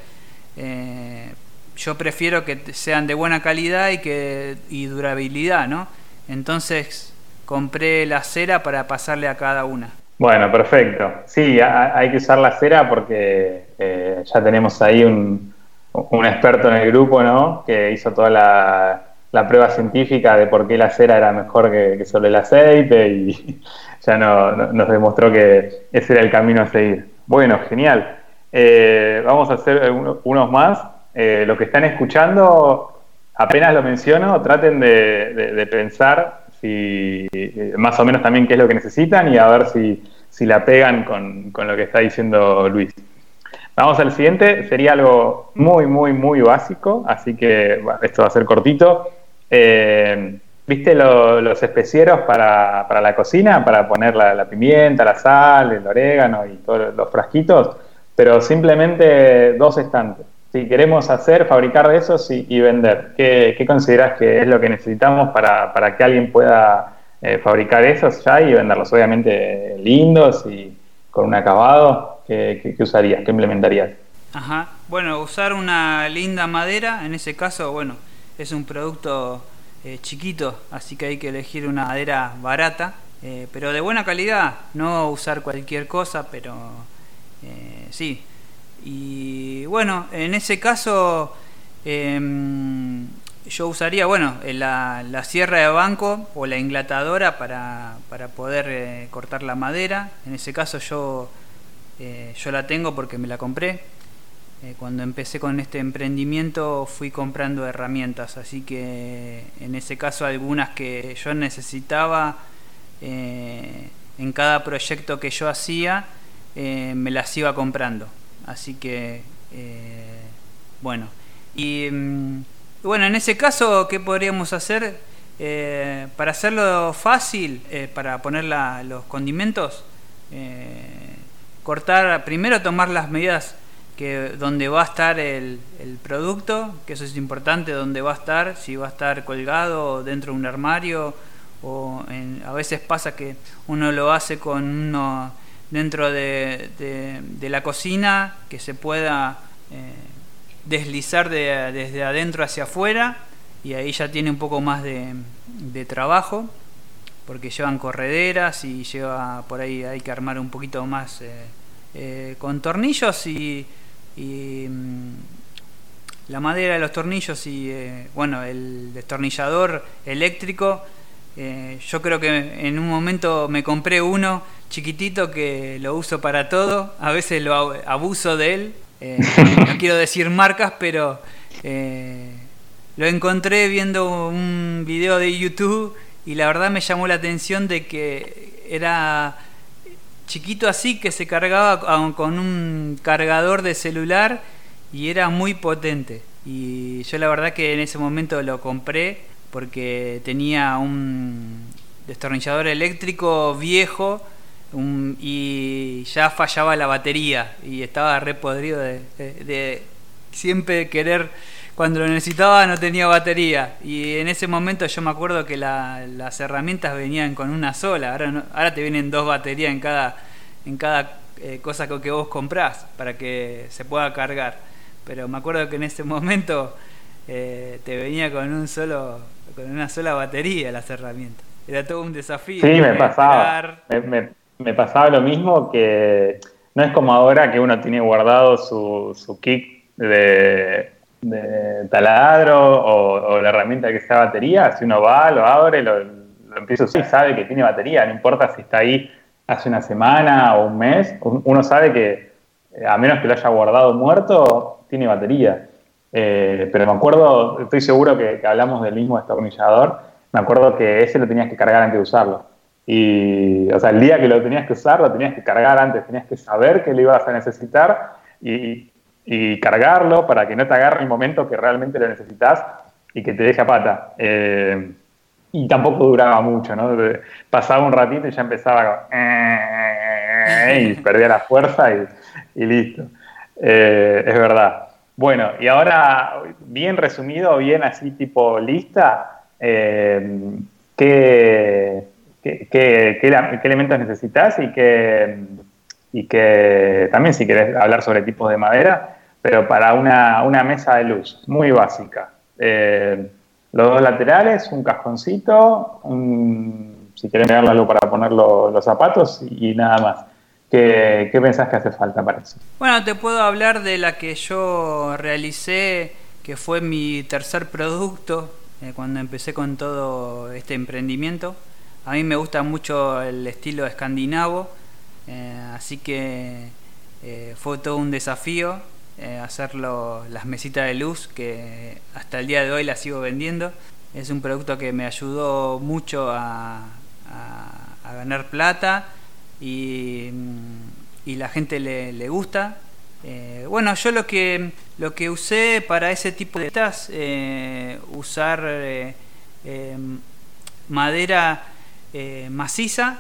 eh, yo prefiero que sean de buena calidad y, que, y durabilidad, ¿no? Entonces compré la cera para pasarle a cada una. Bueno, perfecto. Sí, hay que usar la cera porque eh, ya tenemos ahí un, un, experto en el grupo, ¿no? Que hizo toda la, la, prueba científica de por qué la cera era mejor que, que solo el aceite y, <laughs> ya no, nos demostró que ese era el camino a seguir. Bueno, genial. Eh, vamos a hacer unos más. Eh, los que están escuchando, apenas lo menciono, traten de, pensar si más o menos también qué es lo que necesitan y a ver si, la pegan con, lo que está diciendo Luis. Vamos al siguiente, sería algo muy, muy, muy básico, así que esto va a ser cortito. Eh, ¿Viste los especieros para, la cocina? Para poner la, pimienta, la sal, el orégano y todos los frasquitos, pero simplemente dos estantes. Si queremos hacer, fabricar de esos y, vender, ¿qué, consideras que es lo que necesitamos para, que alguien pueda eh, fabricar esos ya y venderlos? Obviamente lindos y con un acabado. ¿Qué, usarías? ¿Qué implementarías? Ajá. Bueno, usar una linda madera, en ese caso, bueno, es un producto eh, chiquito, así que hay que elegir una madera barata, eh, pero de buena calidad, no usar cualquier cosa, pero eh, sí. Y bueno, en ese caso em, yo usaría, bueno, la, la, sierra de banco o la inglatadora para, para poder cortar la madera. En ese caso yo, yo la tengo porque me la compré. Eh, cuando empecé con este emprendimiento fui comprando herramientas, así que en ese caso algunas que yo necesitaba eh, en cada proyecto que yo hacía eh, me las iba comprando. Así que, bueno. Y bueno, en ese caso, ¿qué podríamos hacer? para hacerlo fácil, para poner los condimentos, cortar, primero tomar las medidas que donde va a estar el, producto, que eso es importante, donde va a estar, si va a estar colgado dentro de un armario, o a veces pasa que uno lo hace con uno dentro de, la cocina, que se pueda eh, deslizar de, desde adentro hacia afuera, y ahí ya tiene un poco más de, de trabajo, porque llevan correderas y lleva por ahí hay que armar un poquito más eh, eh, con tornillos y mm, la madera de los tornillos y eh, bueno el destornillador eléctrico. Yo creo que en un momento me compré uno chiquitito que lo uso para todo a veces lo abuso de él eh, no quiero decir marcas pero lo encontré viendo un video de YouTube y la verdad me llamó la atención de que era chiquito así que se cargaba con un cargador de celular y era muy potente. Y yo la verdad que en ese momento lo compré porque tenía un destornillador eléctrico viejo y ya fallaba la batería y estaba re podrido de, de siempre querer cuando lo necesitaba no tenía batería. Y en ese momento yo me acuerdo que las herramientas venían con una sola. Ahora, ahora te vienen dos baterías en cada, en cada eh, cosa que, vos comprás para que se pueda cargar. Pero me acuerdo que en ese momento eh, te venía con un solo con una sola batería las herramientas. Era todo un desafío. Sí, me pasaba. Me, me pasaba lo mismo que no es como ahora que uno tiene guardado su, su kick de, taladro o, la herramienta que sea batería. Si uno va, lo abre, lo, empieza a usar y sabe que tiene batería. No importa si está ahí hace una semana o un mes, uno sabe que eh, a menos que lo haya guardado muerto, tiene batería. Eh, pero me acuerdo, estoy seguro que, hablamos del mismo destornillador, me acuerdo que ese lo tenías que cargar antes de usarlo. Y, o sea, el día que lo tenías que usar, lo tenías que cargar antes, tenías que saber que lo ibas a necesitar y, cargarlo para que no te agarre el momento que realmente lo necesitas y que te deje a pata. Eh, y tampoco duraba mucho, ¿no? Pasaba un ratito y ya empezaba y perdía la fuerza y, listo. Eh, es verdad. Bueno, y ahora, bien resumido, bien así tipo lista, eh, ¿qué, qué, elementos necesitas y qué, y que también si querés hablar sobre tipos de madera, pero para una, mesa de luz muy básica. Eh, los dos laterales, un cajoncito, si querés mirarlo algo para poner los zapatos y, nada más. ¿Qué, ¿Qué, pensás que hace falta para eso? Bueno, te puedo hablar de la que yo realicé, que fue mi tercer producto eh, cuando empecé con todo este emprendimiento. A mí me gusta mucho el estilo escandinavo, eh, así que eh, fue todo un desafío eh, hacerlo las mesitas de luz que hasta el día de hoy las sigo vendiendo. Es un producto que me ayudó mucho a, ganar plata y, y, la gente le, le gusta. bueno, yo lo que lo que usé para ese tipo de estas, usar madera eh, maciza,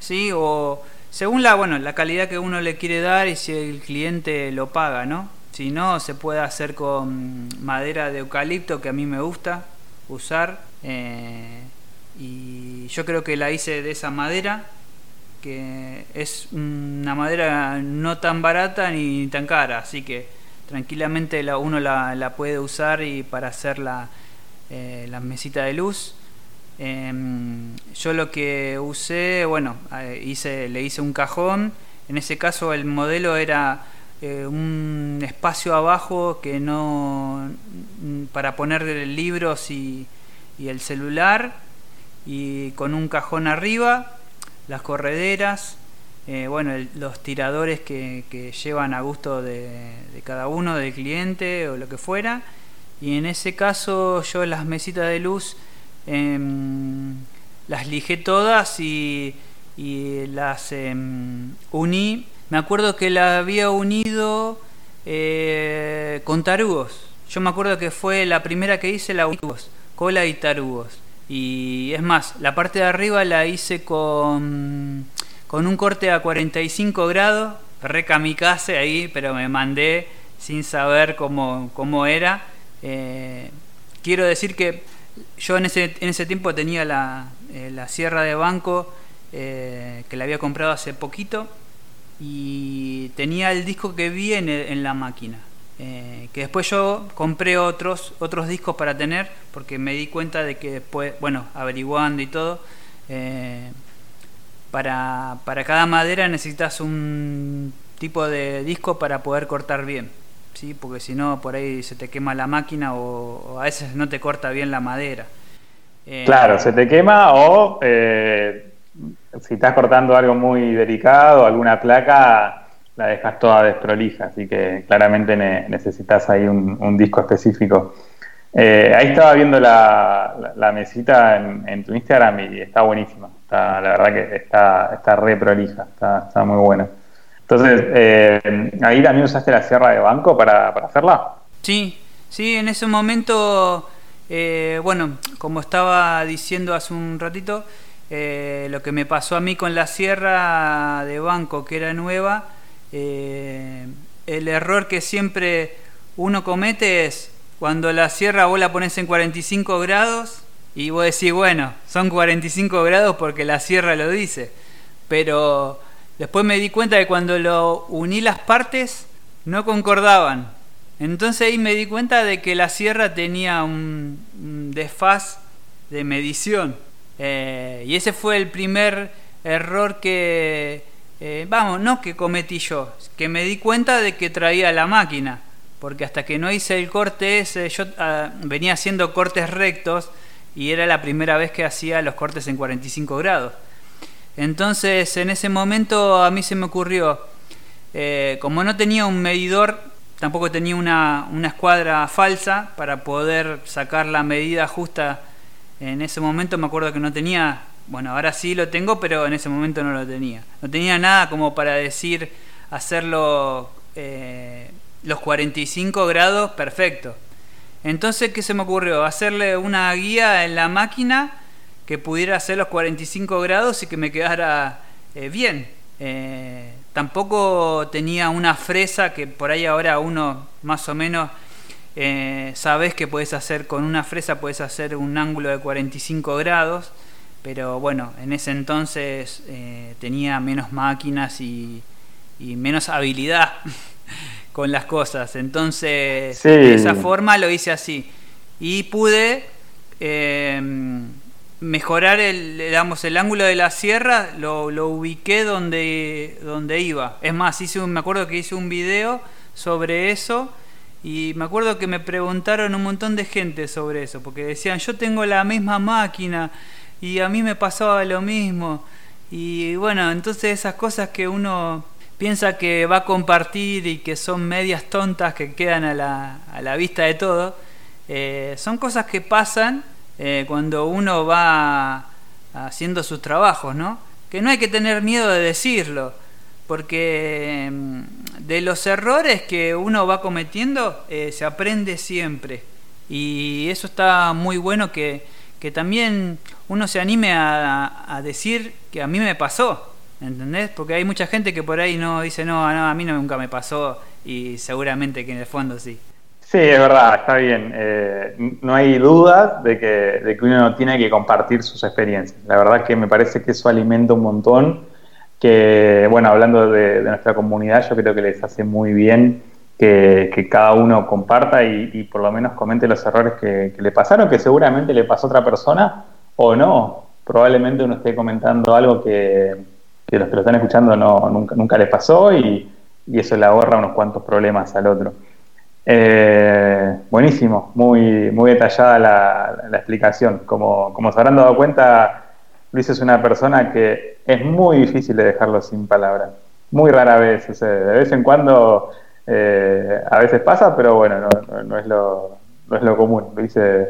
¿sí? O según la, bueno, la calidad que uno le quiere dar y si el cliente lo paga, ¿no? Si no, se puede hacer con madera de eucalipto, que a mí me gusta usar. Eh, y yo creo que la hice de esa madera, que es una madera no tan barata ni tan cara, así que tranquilamente la, uno la, puede usar y para hacer la, eh, la mesita de luz. Em, yo lo que usé, bueno, eh, hice, le hice un cajón. En ese caso el modelo era eh, un espacio abajo que no mm, para poner libros y, el celular y con un cajón arriba, las correderas, eh, bueno, los tiradores que, llevan a gusto de, de, cada uno, del cliente o lo que fuera. Y en ese caso yo las mesitas de luz Em, las lijé todas y, las em, uní. Me acuerdo que la había unido eh, con tarugos. Yo me acuerdo que fue la primera que hice, la uní cola y tarugos. Y es más, la parte de arriba la hice con, con un corte a 45 grados, re ahí, pero me mandé sin saber cómo, cómo era. Eh, quiero decir que yo en ese, en ese tiempo tenía la, eh, la sierra de banco eh, que la había comprado hace poquito y tenía el disco que vi en, la máquina. Eh, que después yo compré otros, otros discos para tener porque me di cuenta de que después, bueno, averiguando y todo, para, para cada madera necesitas un tipo de disco para poder cortar bien. ¿Sí? porque si no, por ahí se te quema la máquina o, a veces no te corta bien la madera. Eh, claro, se te quema o eh, si estás cortando algo muy delicado, alguna placa, la dejas toda desprolija, así que claramente necesitas ahí un, disco específico. Eh, ahí estaba viendo la, mesita en, tu Instagram y está buenísima. Está, la verdad que está, está re prolija, está, está muy buena. Entonces, eh, ¿ahí también usaste la sierra de banco para, hacerla? Sí, sí, en ese momento, eh, bueno, como estaba diciendo hace un ratito, eh, lo que me pasó a mí con la sierra de banco, que era nueva, el error que siempre uno comete es cuando la sierra vos la pones en 45 grados y vos decís, bueno, son 45 grados porque la sierra lo dice, pero Después me di cuenta que cuando lo uní las partes no concordaban. Entonces ahí me di cuenta de que la sierra tenía un, desfaz de medición. Eh, y ese fue el primer error que, eh, vamos, no que cometí yo, que me di cuenta de que traía la máquina, porque hasta que no hice el corte ese, yo ah, venía haciendo cortes rectos y era la primera vez que hacía los cortes en 45 grados. Entonces en ese momento a mí se me ocurrió, eh, como no tenía un medidor, tampoco tenía una, una escuadra falsa para poder sacar la medida justa en ese momento me acuerdo que no tenía, bueno, ahora sí lo tengo, pero en ese momento no lo tenía. No tenía nada como para decir hacerlo eh, los 45 grados perfecto. Entonces, ¿qué se me ocurrió? Hacerle una guía en la máquina que pudiera hacer los 45 grados y que me quedara eh, bien. Eh, tampoco tenía una fresa que por ahí ahora uno más o menos eh, sabes que puedes hacer con una fresa, puedes hacer un ángulo de 45 grados, pero bueno, en ese entonces tenía menos máquinas y, menos habilidad <laughs> con las cosas. Entonces, de esa forma lo hice así. Y pude em, mejorar el, digamos, el ángulo de la sierra, lo, ubiqué donde, donde iba. Es más, hice me acuerdo que hice un video sobre eso y me acuerdo que me preguntaron un montón de gente sobre eso, porque decían, yo tengo la misma máquina y a mí me pasaba lo mismo. Y bueno, entonces esas cosas que uno piensa que va a compartir y que son medias tontas que quedan a la, a la vista de todo, eh, son cosas que pasan eh, cuando uno va haciendo sus trabajos, ¿no? Que no hay que tener miedo de decirlo porque mm, de los errores que uno va cometiendo eh, se aprende siempre y eso está muy bueno que, también uno se anime a, decir que a mí me pasó, ¿entendés? Porque hay mucha gente que por ahí no dice, no, no, a mí nunca me pasó y seguramente que en el fondo sí. Sí, es verdad, está bien. Eh, no hay duda de que, de que uno tiene que compartir sus experiencias. La verdad que me parece que eso alimenta un montón que, bueno, hablando de, nuestra comunidad, yo creo que les hace muy bien que, cada uno comparta y, por lo menos comente los errores que, le pasaron, que seguramente le pasó a otra persona o no. Probablemente uno esté comentando algo que, los que lo están escuchando no, nunca, nunca les pasó y, eso le ahorra unos cuantos problemas al otro. Eh, buenísimo, muy, muy detallada la, explicación. Como, como se habrán dado cuenta, Luis es una persona que es muy difícil de dejarlo sin palabras. Muy rara vez, de vez en cuando eh, a veces pasa, pero bueno, no, es, lo, no es lo común. Luis es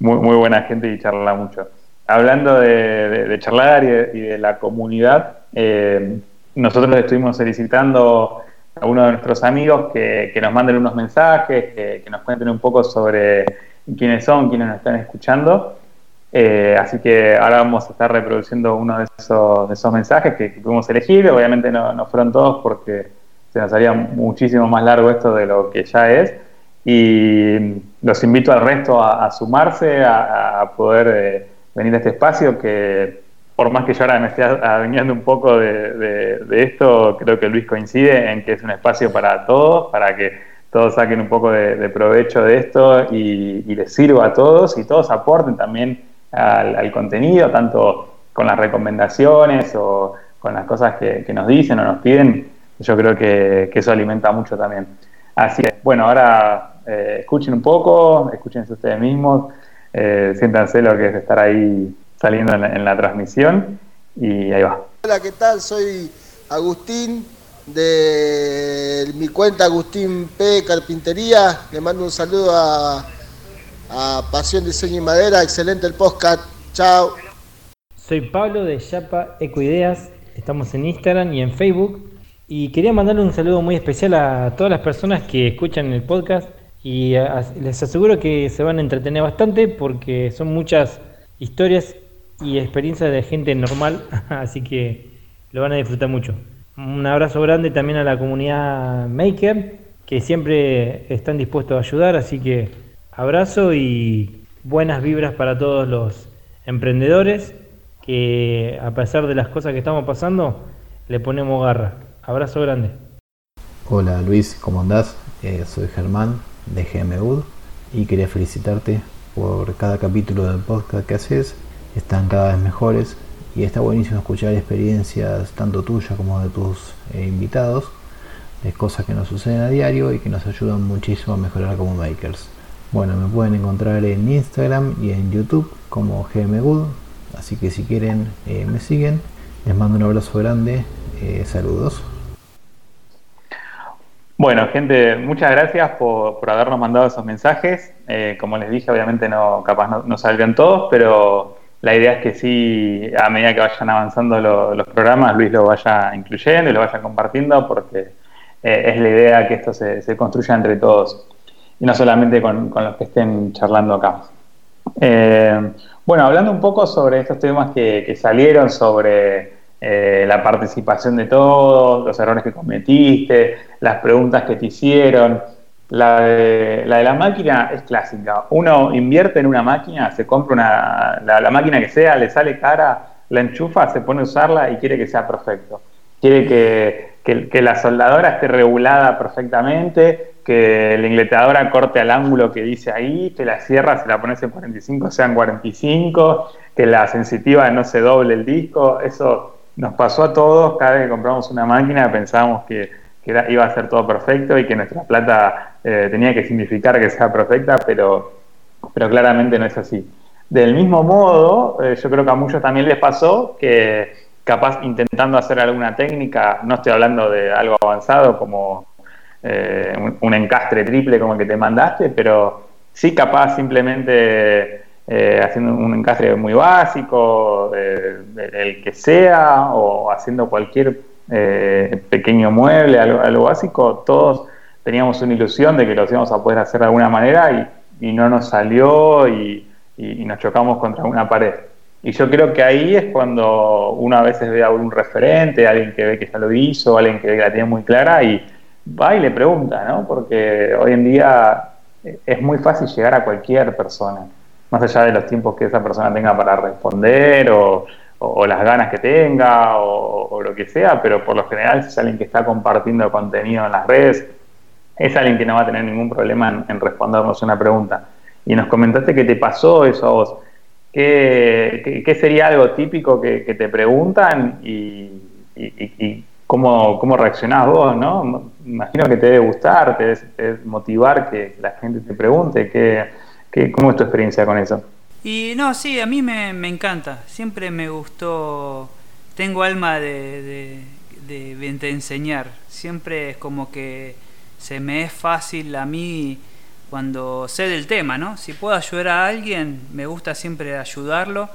muy, muy buena gente y charla mucho. Hablando de, charlar y de, la comunidad, eh, nosotros estuvimos solicitando a uno de nuestros amigos que, nos manden unos mensajes, que, que, nos cuenten un poco sobre quiénes son, quiénes nos están escuchando. Eh, así que ahora vamos a estar reproduciendo uno de esos, de esos mensajes que, pudimos elegir. Obviamente no, no, fueron todos porque se nos haría muchísimo más largo esto de lo que ya es. Y los invito al resto a, sumarse, a, poder eh, venir a este espacio que por más que yo ahora me esté adueñando un poco de, esto, creo que Luis coincide en que es un espacio para todos, para que todos saquen un poco de, provecho de esto y, les sirva a todos y todos aporten también al, contenido, tanto con las recomendaciones o con las cosas que, nos dicen o nos piden, yo creo que, eso alimenta mucho también. Así que, bueno, ahora eh, escuchen un poco, escúchense ustedes mismos, eh, siéntanse lo que es estar ahí saliendo en la, transmisión y ahí va. Hola, ¿qué tal? Soy Agustín de mi cuenta Agustín P. Carpintería. Le mando un saludo a, a Pasión Diseño y Madera. Excelente el podcast. Chao. Soy Pablo de Yapa Ecoideas. Estamos en Instagram y en Facebook. Y quería mandarle un saludo muy especial a todas las personas que escuchan el podcast. Y les aseguro que se van a entretener bastante porque son muchas historias y experiencias de gente normal. <laughs> Así que lo van a disfrutar mucho. Un abrazo grande también a la comunidad Maker que siempre están dispuestos a ayudar. Así que Abrazo y buenas vibras para todos los emprendedores que a pesar de las cosas que estamos pasando, le ponemos garra. Abrazo grande. Hola Luis, ¿cómo andás? Eh, soy Germán de GMUD y quería felicitarte por cada capítulo del podcast que haces. Están cada vez mejores y está buenísimo escuchar experiencias tanto tuyas como de tus eh, invitados, de cosas que nos suceden a diario y que nos ayudan muchísimo a mejorar como makers. Bueno, me pueden encontrar en Instagram y en YouTube como GMGood, así que si quieren eh, me siguen. Les mando un abrazo grande, eh, saludos. Bueno, gente, muchas gracias por, habernos mandado esos mensajes. como les dije, obviamente no, capaz no, no salgan todos, pero la idea es que sí, a medida que vayan avanzando los programas, Luis lo vaya incluyendo y lo vaya compartiendo, porque eh, es la idea que esto se, construya entre todos y no solamente con, los que estén charlando acá. Eh, bueno, hablando un poco sobre estos temas que, salieron, sobre eh, la participación de todos, los errores que cometiste, las preguntas que te hicieron. La de, la máquina es clásica. Uno invierte en una máquina, se compra una, la, máquina que sea, le sale cara, la enchufa, se pone a usarla y quiere que sea perfecto. Quiere que, la soldadora esté regulada perfectamente, que la ingletadora corte al ángulo que dice ahí, que la sierra, se la pones en 45, sean 45, que la sensitiva no se doble el disco. Eso nos pasó a todos. Cada vez que compramos una máquina pensábamos que que iba a ser todo perfecto y que nuestra plata eh, tenía que significar que sea perfecta, pero, pero claramente no es así. Del mismo modo, eh, yo creo que a muchos también les pasó que capaz intentando hacer alguna técnica, no estoy hablando de algo avanzado como eh, un, encastre triple como el que te mandaste, pero sí capaz simplemente haciendo un encastre muy básico, el que sea, o haciendo cualquier eh, pequeño mueble, algo, básico, todos teníamos una ilusión de que lo íbamos a poder hacer de alguna manera y, no nos salió y, nos chocamos contra una pared. Y yo creo que ahí es cuando uno a veces ve a un referente, alguien que ve que ya lo hizo, alguien que, que la tiene muy clara y va y le pregunta, ¿no? Porque hoy en día es muy fácil llegar a cualquier persona, más allá de los tiempos que esa persona tenga para responder o, o, las ganas que tenga o, lo que sea, pero por lo general si es alguien que está compartiendo contenido en las redes, es alguien que no va a tener ningún problema en, respondernos una pregunta. Y nos comentaste que te pasó eso a vos. ¿Qué, sería algo típico que, te preguntan y, cómo, cómo, reaccionás vos? ¿no? Imagino que te debe gustar, te debe, motivar que la gente te pregunte. ¿Qué, ¿Cómo es tu experiencia con eso? Y no, sí, a mí me, encanta. Siempre me gustó. Tengo alma de, de, enseñar. Siempre es como que se me es fácil a mí cuando sé del tema, ¿no? Si puedo ayudar a alguien, me gusta siempre ayudarlo.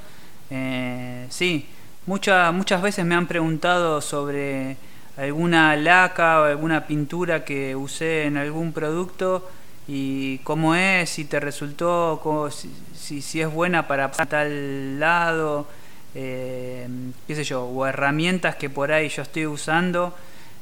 Eh, sí, muchas, muchas veces me han preguntado sobre alguna laca o alguna pintura que usé en algún producto y cómo es, si te resultó, si, si, es buena para tal lado, eh, qué sé yo, o herramientas que por ahí yo estoy usando,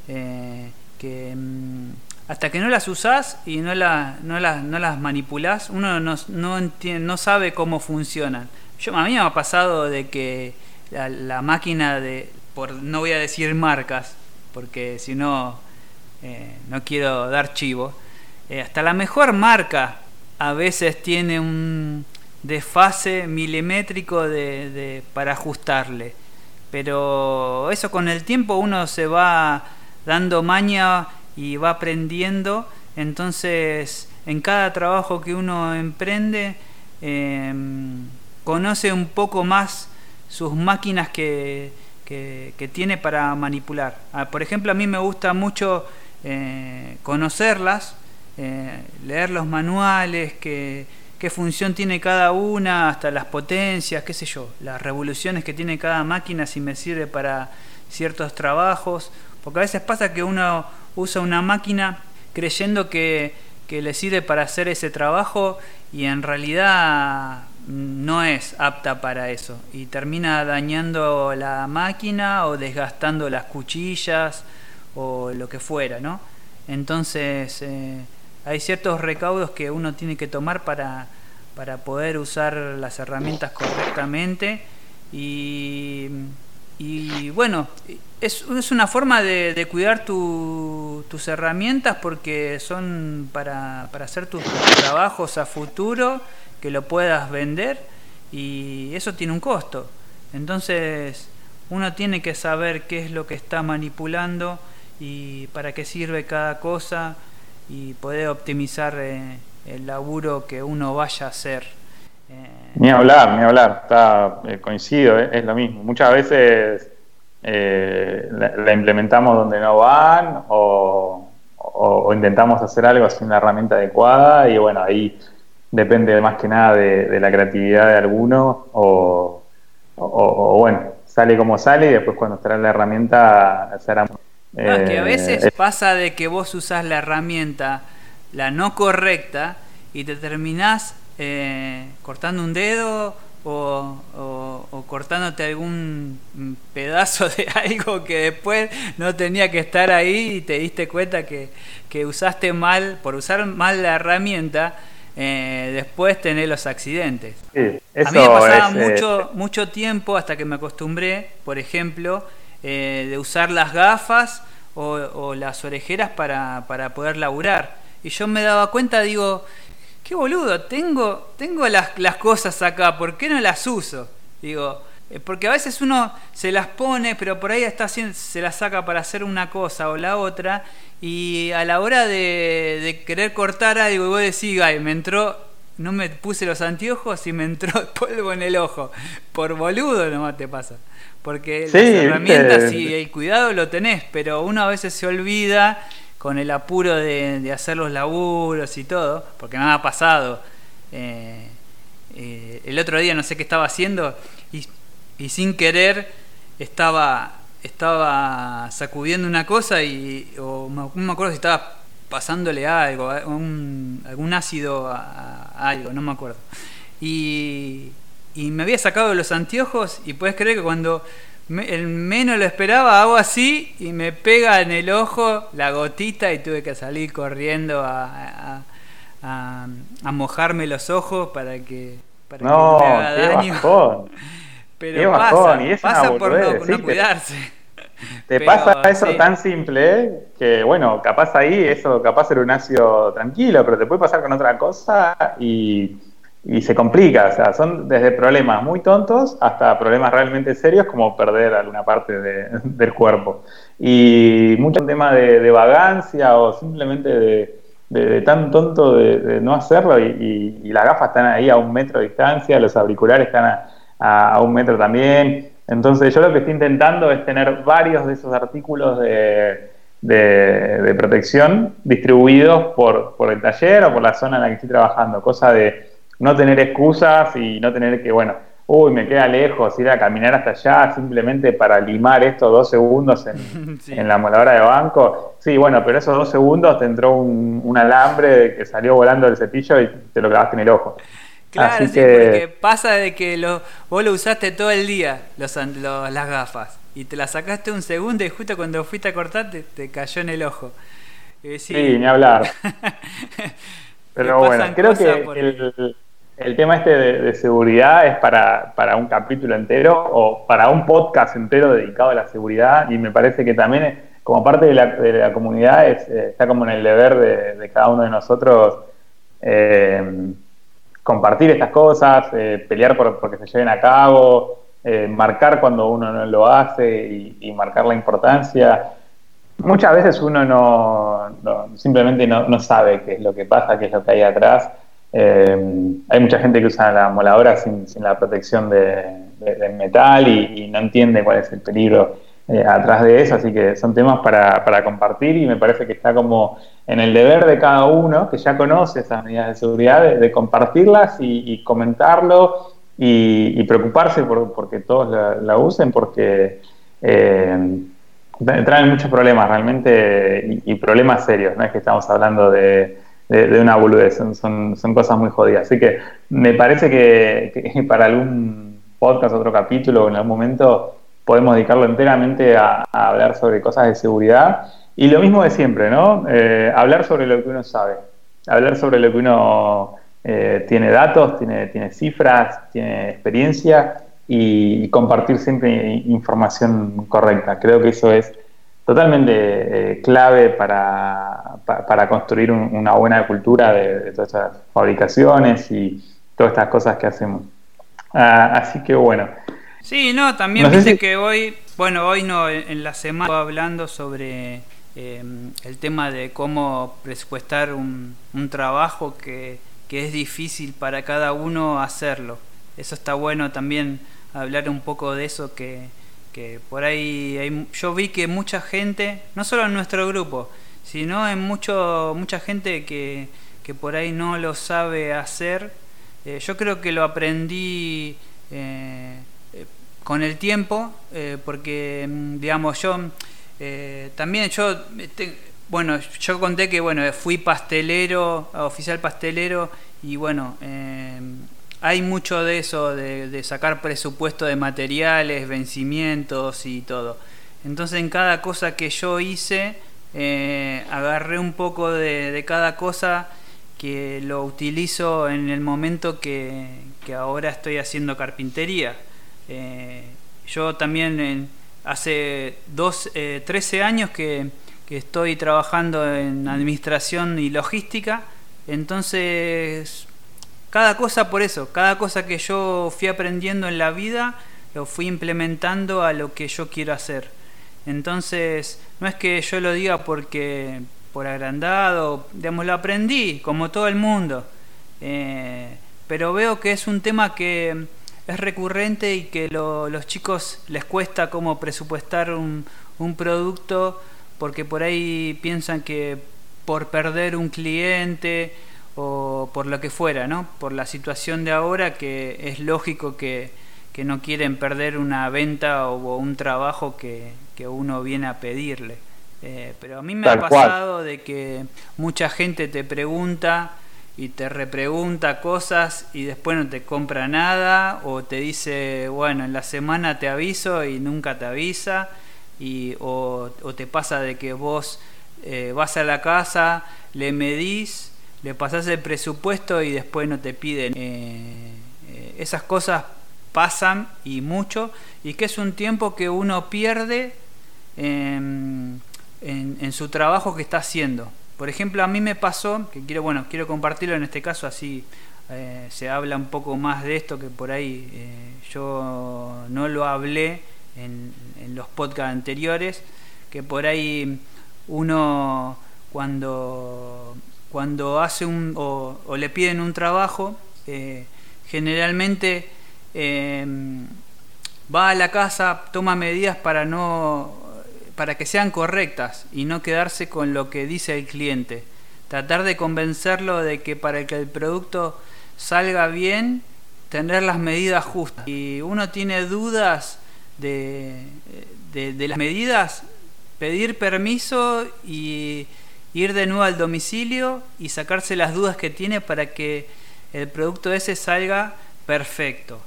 eh, que mm, hasta que no las usás y no, la, no, las, no las manipulás, uno no, no, no sabe cómo funcionan. Yo, a mí me ha pasado de que la, máquina de, por, no voy a decir marcas, porque si no, eh, no quiero dar chivo, eh, hasta la mejor marca a veces tiene un desfase milimétrico de, para ajustarle. Pero eso con el tiempo uno se va dando maña y va aprendiendo. Entonces, en cada trabajo que uno emprende, em, conoce un poco más sus máquinas que, tiene para manipular. Ah, por ejemplo, a mí me gusta mucho eh, conocerlas eh, leer los manuales, qué, qué función tiene cada una, hasta las potencias, qué sé yo, las revoluciones que tiene cada máquina, si me sirve para ciertos trabajos, porque a veces pasa que uno usa una máquina creyendo que, que le sirve para hacer ese trabajo y en realidad no es apta para eso y termina dañando la máquina o desgastando las cuchillas o lo que fuera, ¿no? Entonces, eh, hay ciertos recaudos que uno tiene que tomar para, para poder usar las herramientas correctamente y, y bueno, es, es, una forma de, cuidar tus herramientas porque son para, para hacer tus trabajos a futuro, que lo puedas vender y eso tiene un costo. Entonces, uno tiene que saber qué es lo que está manipulando y para qué sirve cada cosa y poder optimizar eh, el laburo que uno vaya a hacer. Eh, ni hablar, ni hablar, está, eh, coincido, es lo mismo. Muchas veces la, implementamos donde no van o, intentamos hacer algo sin la herramienta adecuada y bueno, ahí depende más que nada de, la creatividad de alguno o, bueno, sale como sale y después cuando estará la herramienta será no, que a veces eh, pasa de que vos usás la herramienta, la no correcta, y te terminás eh, cortando un dedo o, cortándote algún pedazo de <laughs> algo que después no tenía que estar ahí y te diste cuenta que, usaste mal, por usar mal la herramienta, eh, después tenés los accidentes. a mí me pasaba mucho, mucho tiempo hasta que me acostumbré, por ejemplo, eh, de usar las gafas o, las orejeras para, para, poder laburar. Y yo me daba cuenta, digo, qué boludo, tengo, tengo las, las cosas acá, ¿por qué no las uso? Digo, eh, porque a veces uno se las pone, pero por ahí está se las saca para hacer una cosa o la otra, y a la hora de, de querer cortar algo, vos decís, ay, me entró, no me puse los anteojos y me entró <laughs> polvo en el ojo. Por boludo nomás te pasa. Porque las herramientas y el cuidado lo tenés, pero uno a veces se olvida con el apuro de, hacer los laburos y todo, porque me ha pasado. Eh, eh, el otro día no sé qué estaba haciendo y, sin querer estaba estaba sacudiendo una cosa y o no me acuerdo si estaba pasándole algo, algún ácido a, algo, no me acuerdo. Y, y me había sacado los anteojos y puedes creer que cuando el menos lo esperaba hago así y me pega en el ojo la gotita y tuve que salir corriendo a, a, mojarme los ojos para que, para no, que no me haga daño. Bajón. Pero pasa, pasa por no, cuidarse. Te, pasa eso tan simple ¿eh? que, bueno, capaz ahí eso, capaz era un ácido tranquilo, pero te puede pasar con otra cosa y y se complica, o sea, son desde problemas muy tontos hasta problemas realmente serios como perder alguna parte <laughs> del cuerpo. Y mucho tema de, vagancia o simplemente de, tan tonto de, no hacerlo y, las gafas están ahí a un metro de distancia, los auriculares están a, un metro también. Entonces yo lo que estoy intentando es tener varios de esos artículos de, protección distribuidos por, por el taller o por la zona en la que estoy trabajando, cosa de no tener excusas y no tener que, bueno, uy, me queda lejos, ir a caminar hasta allá simplemente para limar estos dos segundos en, <laughs> la moladora de banco. Sí, bueno, pero esos dos segundos te entró un, alambre que salió volando del cepillo y te lo clavaste en el ojo. Claro, sí, porque pasa de que lo, vos lo usaste todo el día, los, las gafas, y te las sacaste un segundo y justo cuando fuiste a cortar te, cayó en el ojo. Eh, sí. ni hablar. <laughs> Pero bueno, creo que el, el tema este de, seguridad es para, para, un capítulo entero o para un podcast entero dedicado a la seguridad y me parece que también como parte de la, comunidad eh, está como en el deber de, cada uno de nosotros eh, compartir estas cosas, eh, pelear por, porque se lleven a cabo, marcar cuando uno no lo hace y, marcar la importancia. Muchas veces uno no, simplemente no, no sabe qué es lo que pasa, qué es lo que hay atrás eh, hay mucha gente que usa la moladora sin, la protección de, metal y, no entiende cuál es el peligro eh, atrás de eso, así que son temas para, compartir y me parece que está como en el deber de cada uno que ya conoce esas medidas de seguridad de, compartirlas y, comentarlo y, preocuparse por porque todos la, usen porque eh, traen muchos problemas realmente y problemas serios, no es que estamos hablando de de, una boludez, son, son, cosas muy jodidas. Así que me parece que, <laughs> para algún podcast, otro capítulo, en algún momento podemos dedicarlo enteramente a, hablar sobre cosas de seguridad. Y lo mismo de siempre, ¿no? Eh, hablar sobre lo que uno sabe, hablar sobre lo que uno eh, tiene datos, tiene, tiene cifras, tiene experiencia y compartir siempre información correcta. Creo que eso es totalmente eh, clave para, para, construir una buena cultura de, todas estas fabricaciones y todas estas cosas que hacemos. Ah, así que bueno, Sí, no, también viste que hoy, bueno, hoy no, en la semana hablando sobre eh, el tema de cómo presupuestar un, un trabajo que, que es difícil para cada uno hacerlo. Eso está bueno también hablar un poco de eso que, que por ahí hay, yo vi que mucha gente, no solo en nuestro grupo, sino en mucho, mucha gente que, que por ahí no lo sabe hacer. Eh, yo creo que lo aprendí eh, eh, con el tiempo, porque, mm, digamos, yo también yo, bueno, yo conté que, bueno, fui pastelero, oficial pastelero, y bueno, hay mucho de eso, de, sacar presupuesto de materiales, vencimientos y todo. Entonces en cada cosa que yo hice, eh, agarré un poco de, cada cosa que lo utilizo en el momento que, ahora estoy haciendo carpintería. Eh, yo también hace dos, 13 eh, años que, que estoy trabajando en administración y logística, entonces cada cosa por eso, cada cosa que yo fui aprendiendo en la vida, lo fui implementando a lo que yo quiero hacer. Entonces, no es que yo lo diga porque por agrandado, digamos, lo aprendí, como todo el mundo. Eh, pero veo que es un tema que es recurrente y que lo, los chicos les cuesta como presupuestar un producto porque por ahí piensan que por perder un cliente o por lo que fuera, ¿no? Por la situación de ahora que es lógico que, que no quieren perder una venta o un trabajo que, que uno viene a pedirle. Eh, pero a mí me ha pasado de que mucha gente te pregunta y te repregunta cosas y después no te compra nada o te dice, bueno, en la semana te aviso y nunca te avisa y, o, te pasa de que vos eh, vas a la casa, le medís le pasas el presupuesto y después no te piden. Eh, eh, esas cosas pasan y mucho, y que es un tiempo que uno pierde en, su trabajo que está haciendo. Por ejemplo, a mí me pasó, que quiero, bueno, quiero compartirlo en este caso, así eh, se habla un poco más de esto, que por ahí yo no lo hablé en, en los podcasts anteriores, que por ahí uno cuando cuando hace un o, le piden un trabajo, eh, generalmente em, va a la casa, toma medidas para no para que sean correctas y no quedarse con lo que dice el cliente. Tratar de convencerlo de que para que el producto salga bien, tener las medidas justas. Y uno tiene dudas de, de las medidas, pedir permiso y ir de nuevo al domicilio y sacarse las dudas que tiene para que el producto ese salga perfecto.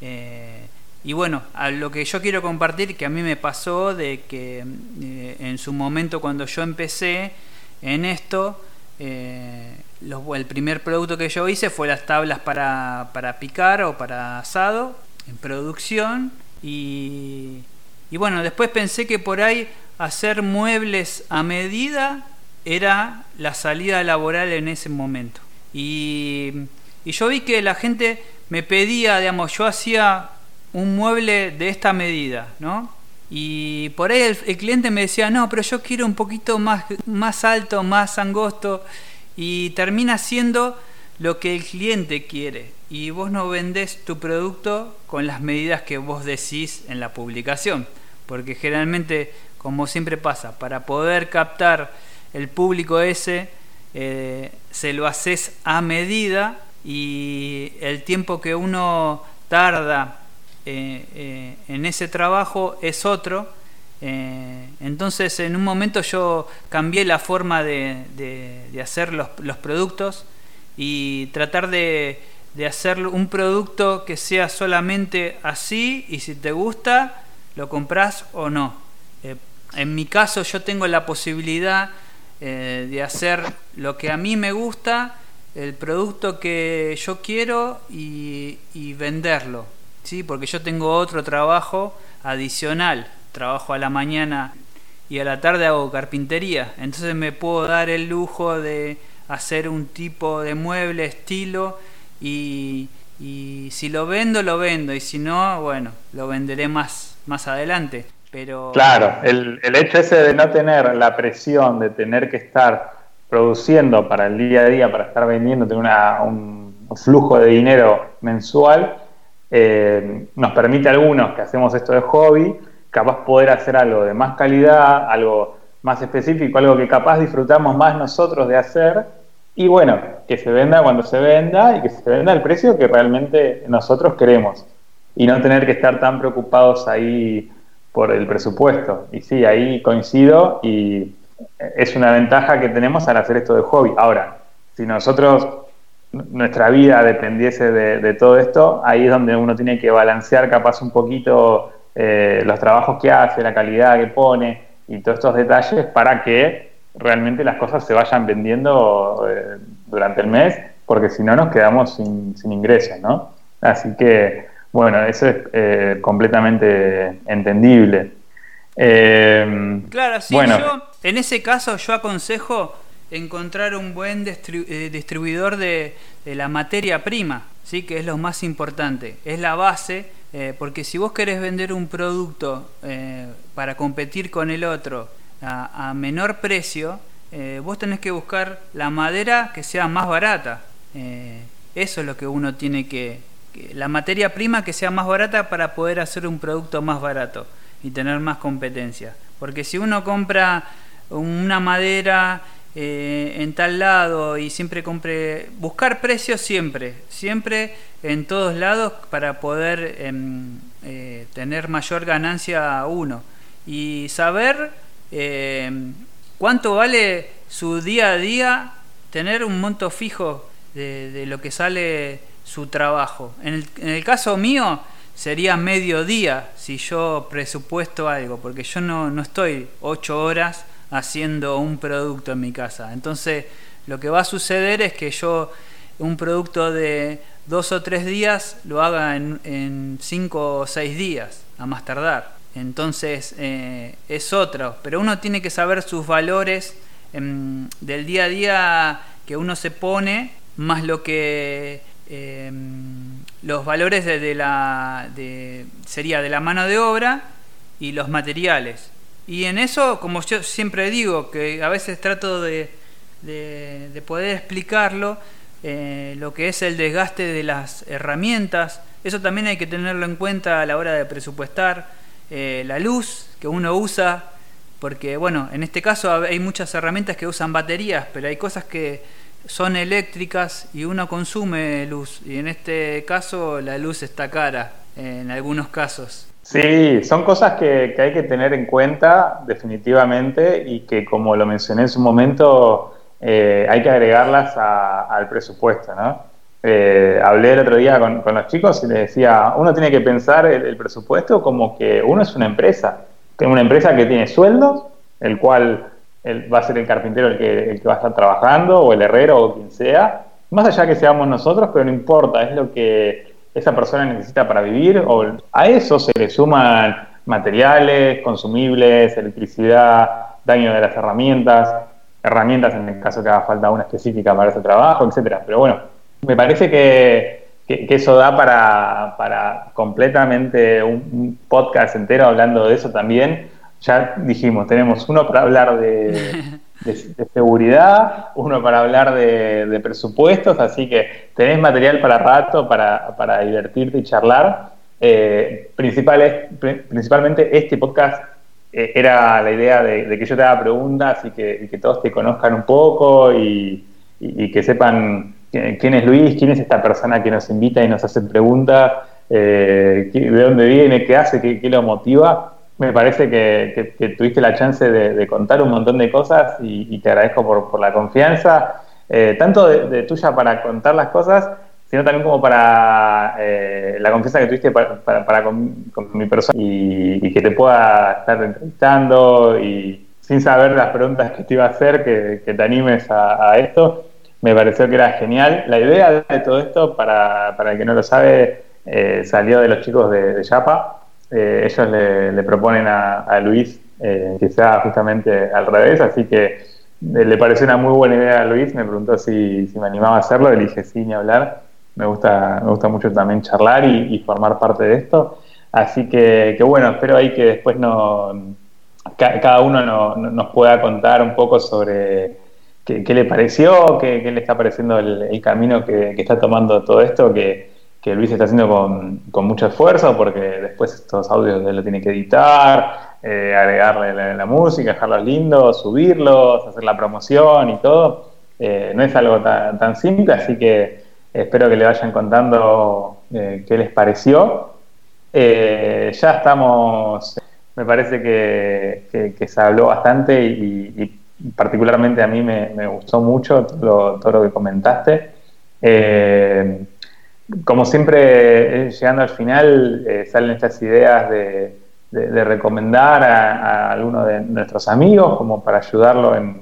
Eh, y bueno, a lo que yo quiero compartir, que a mí me pasó de que eh, en su momento cuando yo empecé en esto, eh, el primer producto que yo hice fue las tablas para, para picar o para asado en producción. Y, y bueno, después pensé que por ahí hacer muebles a medida era la salida laboral en ese momento. Y, yo vi que la gente me pedía, digamos, yo hacía un mueble de esta medida, ¿no? Y por ahí el, cliente me decía, no, pero yo quiero un poquito más, más alto, más angosto, y termina siendo lo que el cliente quiere. Y vos no vendés tu producto con las medidas que vos decís en la publicación. Porque generalmente, como siempre pasa, para poder captar el público ese eh, se lo haces a medida y el tiempo que uno tarda eh, eh, en ese trabajo es otro. entonces en un momento yo cambié la forma de, hacer los, productos y tratar de, de hacer un producto que sea solamente así y si te gusta lo compras o no. en mi caso yo tengo la posibilidad eh, de hacer lo que a mí me gusta, el producto que yo quiero y, venderlo, ¿sí? porque yo tengo otro trabajo adicional, trabajo a la mañana y a la tarde hago carpintería, entonces me puedo dar el lujo de hacer un tipo de mueble, estilo y, y si lo vendo, lo vendo, y si no, bueno, lo venderé más, más adelante. Pero... Claro, el, el hecho ese de no tener la presión de tener que estar produciendo para el día a día, para estar vendiendo, tener un flujo de dinero mensual, eh, nos permite a algunos que hacemos esto de hobby, capaz poder hacer algo de más calidad, algo más específico, algo que capaz disfrutamos más nosotros de hacer y bueno, que se venda cuando se venda y que se venda el precio que realmente nosotros queremos. Y no tener que estar tan preocupados ahí por el presupuesto. Y sí, ahí coincido y es una ventaja que tenemos al hacer esto de hobby. Ahora, si nosotros, nuestra vida dependiese de, todo esto, ahí es donde uno tiene que balancear capaz un poquito eh, los trabajos que hace, la calidad que pone y todos estos detalles para que realmente las cosas se vayan vendiendo eh, durante el mes, porque si no nos quedamos sin, ingresos, ¿no? Así que, bueno, eso es eh, completamente entendible. Eh, claro, sí, yo, en ese caso yo aconsejo encontrar un buen distribuidor de, la materia prima, ¿sí? que es lo más importante, es la base, porque si vos querés vender un producto para competir con el otro, a, menor precio, eh, vos tenés que buscar la madera que sea más barata. Eh, eso es lo que uno tiene que, La materia prima que sea más barata para poder hacer un producto más barato y tener más competencia. Porque si uno compra una madera eh, en tal lado y siempre compre. Buscar precios siempre, siempre en todos lados para poder em, tener mayor ganancia uno. Y saber eh, ¿Cuánto vale su día a día tener un monto fijo de, lo que sale su trabajo? En el, caso mío sería medio día si yo presupuesto algo, porque yo no, no estoy ocho horas haciendo un producto en mi casa. Entonces lo que va a suceder es que yo un producto de dos o tres días lo haga en, en cinco o seis días, a más tardar. Entonces eh, es otro, pero uno tiene que saber sus valores em, del día a día que uno se pone, más lo que em, los valores de, la sería de la mano de obra y los materiales. Y en eso, como yo siempre digo, que a veces trato de, poder explicarlo, eh, lo que es el desgaste de las herramientas, eso también hay que tenerlo en cuenta a la hora de presupuestar eh, la luz que uno usa, porque bueno, en este caso hay muchas herramientas que usan baterías, pero hay cosas que son eléctricas y uno consume luz, y en este caso la luz está cara, en algunos casos. Sí, son cosas que, hay que tener en cuenta definitivamente y que como lo mencioné en su momento, eh, hay que agregarlas al presupuesto, ¿no? Eh, hablé el otro día con, los chicos y les decía, uno tiene que pensar el, presupuesto como que uno es una empresa, que una empresa que tiene sueldos, el cual va a ser el carpintero el que, va a estar trabajando, o el herrero, o quien sea, más allá que seamos nosotros, pero no importa, es lo que esa persona necesita para vivir, o a eso se le suman materiales, consumibles, electricidad, daño de las herramientas, herramientas en el caso que haga falta una específica para ese trabajo, etcétera. Pero bueno, me parece que, eso da para, completamente un, podcast entero hablando de eso también. Ya dijimos, tenemos uno para hablar de, <laughs> seguridad, uno para hablar de, presupuestos, así que tenés material para rato, para, divertirte y charlar. Eh, principalmente este podcast eh, era la idea de, que yo te haga preguntas y que, todos te conozcan un poco y que sepan quién es Luis, quién es esta persona que nos invita y nos hace preguntas, eh, de dónde viene, qué hace, qué, lo motiva. Me parece que, tuviste la chance de, contar un montón de cosas y, te agradezco por, la confianza, eh, tanto de, tuya para contar las cosas, sino también como para eh, la confianza que tuviste para, con, mi persona y, que te pueda estar entrevistando y sin saber las preguntas que te iba a hacer, que, te animes a esto me pareció que era genial. La idea de todo esto, para, para el que no lo sabe, eh, salió de los chicos de, de Yapa. Eh, ellos le, proponen a, Luis eh, que sea justamente al revés, así que le pareció una muy buena idea a Luis, me preguntó si, me animaba a hacerlo, le dije sí, ni hablar. me gusta, me gusta mucho también charlar y, formar parte de esto. Así que, bueno, espero ahí que después no, cada uno nos pueda contar un poco sobre qué, le pareció, qué, le está pareciendo el, camino que, está tomando todo esto, que, Luis está haciendo con, mucho esfuerzo, porque después estos audios él lo tiene que editar, eh, agregarle la, música, dejarlos lindos, subirlos, hacer la promoción y todo. Eh, no es algo tan, simple, así que espero que le vayan contando eh, qué les pareció. ya estamos, me parece que, se habló bastante y particularmente a mí me, gustó mucho todo lo, que comentaste. Como siempre, eh, llegando al final, eh, salen estas ideas de, recomendar a, alguno de nuestros amigos como para ayudarlo en,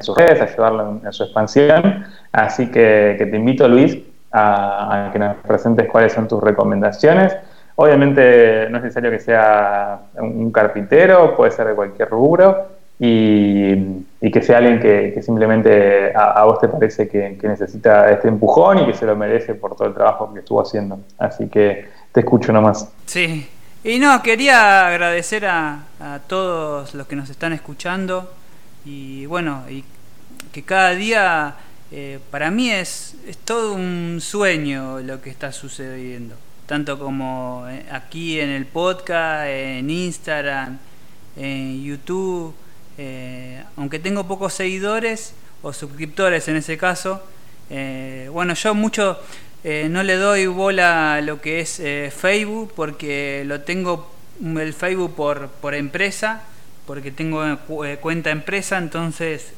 sus redes, ayudarlo en, su expansión. Así que, te invito, Luis, a, a, que nos presentes cuáles son tus recomendaciones. Obviamente no es necesario que sea un carpintero, puede ser de cualquier rubro, y, que sea alguien que, simplemente a, vos te parece que, necesita este empujón y que se lo merece por todo el trabajo que estuvo haciendo. Así que te escucho nomás. Sí, y no, quería agradecer a, todos los que nos están escuchando y bueno, y que cada día eh, para mí es, es todo un sueño lo que está sucediendo, tanto como eh, aquí en el podcast, en Instagram, en YouTube eh, aunque tengo pocos seguidores o suscriptores en ese caso, eh, bueno, yo mucho eh, no le doy bola a lo que es Facebook porque lo tengo el Facebook por, por empresa, porque tengo cuenta empresa, entonces,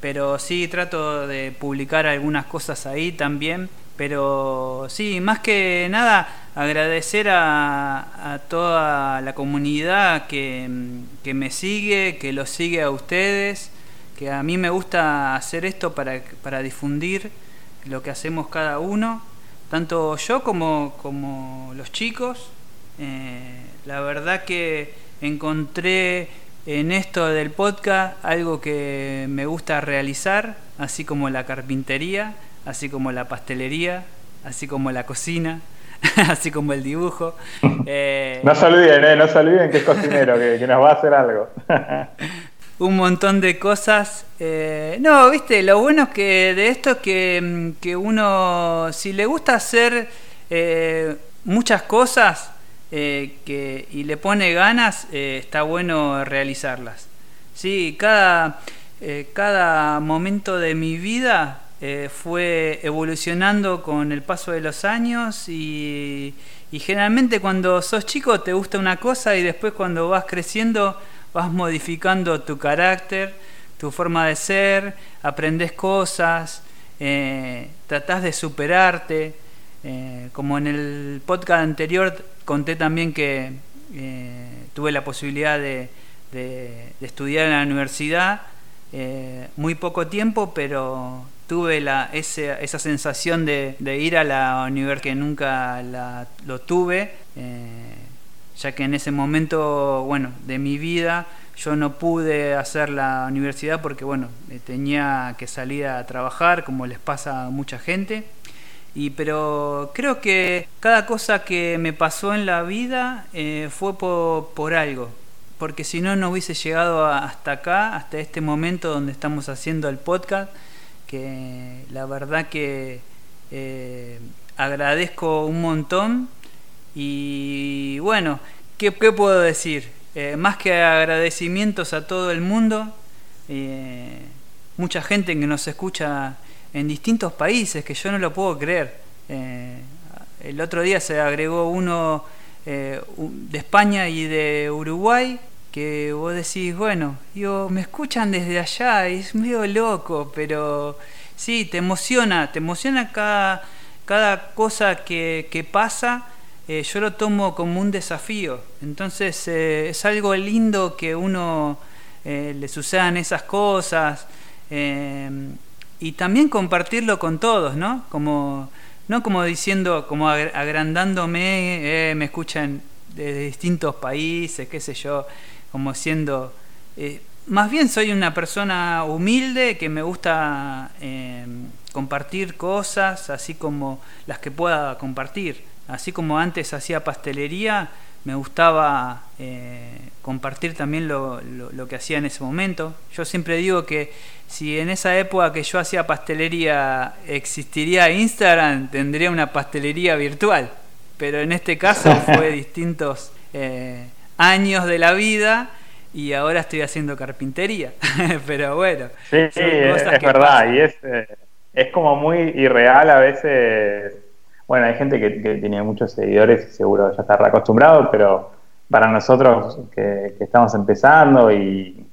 pero sí trato de publicar algunas cosas ahí también pero sí, más que nada agradecer a, toda la comunidad que, me sigue, que los sigue a ustedes, que a mí me gusta hacer esto para, para difundir lo que hacemos cada uno, tanto yo como, como los chicos. Eh, la verdad que encontré en esto del podcast algo que me gusta realizar, así como la carpintería así como la pastelería, así como la cocina, <laughs> así como el dibujo. <laughs> Eh, no se olviden, eh, no se olviden que es cocinero, que, nos va a hacer algo. <laughs> un montón de cosas. Eh, no, viste, lo bueno es que de esto es que, mm, que uno, si le gusta hacer muchas cosas que, y le pone ganas, está bueno realizarlas. Sí, cada, cada momento de mi vida eh, fue evolucionando con el paso de los años y, generalmente cuando sos chico te gusta una cosa y después cuando vas creciendo vas modificando tu carácter, tu forma de ser, aprendes cosas, eh, tratás de superarte. Eh, como en el podcast anterior conté también que tuve la posibilidad de, estudiar en la universidad, muy poco tiempo, pero tuve la, esa sensación de, ir a la universidad que nunca lo tuve, eh, ya que en ese momento, bueno, de mi vida yo no pude hacer la universidad porque, bueno, eh, tenía que salir a trabajar, como les pasa a mucha gente. Y, pero creo que cada cosa que me pasó en la vida eh, fue por, por algo, porque si no, no hubiese llegado hasta acá, hasta este momento donde estamos haciendo el podcast que la verdad que eh, agradezco un montón y bueno, ¿qué, puedo decir? Eh, más que agradecimientos a todo el mundo, eh, mucha gente que nos escucha en distintos países, que yo no lo puedo creer. el otro día se agregó uno de España y de Uruguay, que vos decís, bueno, yo me escuchan desde allá, y es medio loco, pero sí, te emociona, te emociona cada, cada cosa que, pasa, eh, yo lo tomo como un desafío. Entonces eh, es algo lindo que uno eh, le sucedan esas cosas y también compartirlo con todos, ¿no? Como, no como diciendo, como agrandándome, me escuchan desde distintos países, qué sé yo como siendo... Eh, más bien soy una persona humilde que me gusta eh, compartir cosas, así como las que pueda compartir. Así como antes hacía pastelería, me gustaba eh, compartir también lo, lo, que hacía en ese momento. Yo siempre digo que si en esa época que yo hacía pastelería existiría Instagram, tendría una pastelería virtual. Pero en este caso <laughs> fue distintos eh, años de la vida y ahora estoy haciendo carpintería. <laughs> Pero bueno. Sí, es, verdad. Y es, eh, es como muy irreal a veces bueno, hay gente que, tiene muchos seguidores y seguro ya está acostumbrado, pero para nosotros que, estamos empezando y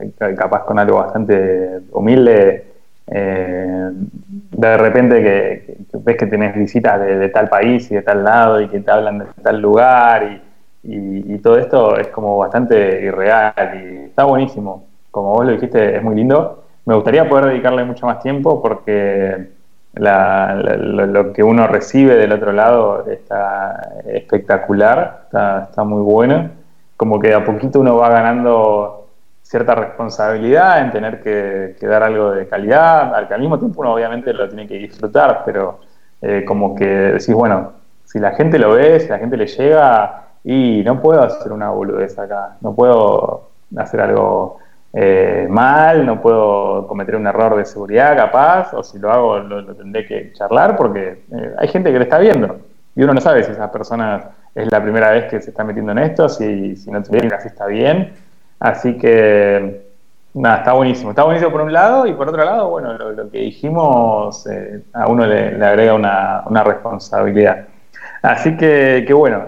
eh, capaz con algo bastante humilde, eh, de repente que, ves que tenés visitas de, tal país y de tal lado y que te hablan de tal lugar y, y, todo esto es como bastante irreal y está buenísimo. Como vos lo dijiste, es muy lindo. Me gustaría poder dedicarle mucho más tiempo porque lo, que uno recibe del otro lado está espectacular, está, muy bueno. Como que a poquito uno va ganando cierta responsabilidad en tener que, dar algo de calidad, al que al mismo tiempo uno obviamente lo tiene que disfrutar, pero eh, como que decís, bueno, si la gente lo ve, si la gente le llega, y no puedo hacer una boludez acá, no puedo hacer algo eh, mal, no puedo cometer un error de seguridad capaz, o si lo hago lo, tendré que charlar porque eh, hay gente que le está viendo y uno no sabe si esa persona es la primera vez que se está metiendo en esto, si, si no así está bien. Así que, nada, está buenísimo. Está buenísimo por un lado y por otro lado, bueno, lo, que dijimos eh, a uno le, agrega una, una, responsabilidad. Así que, que bueno,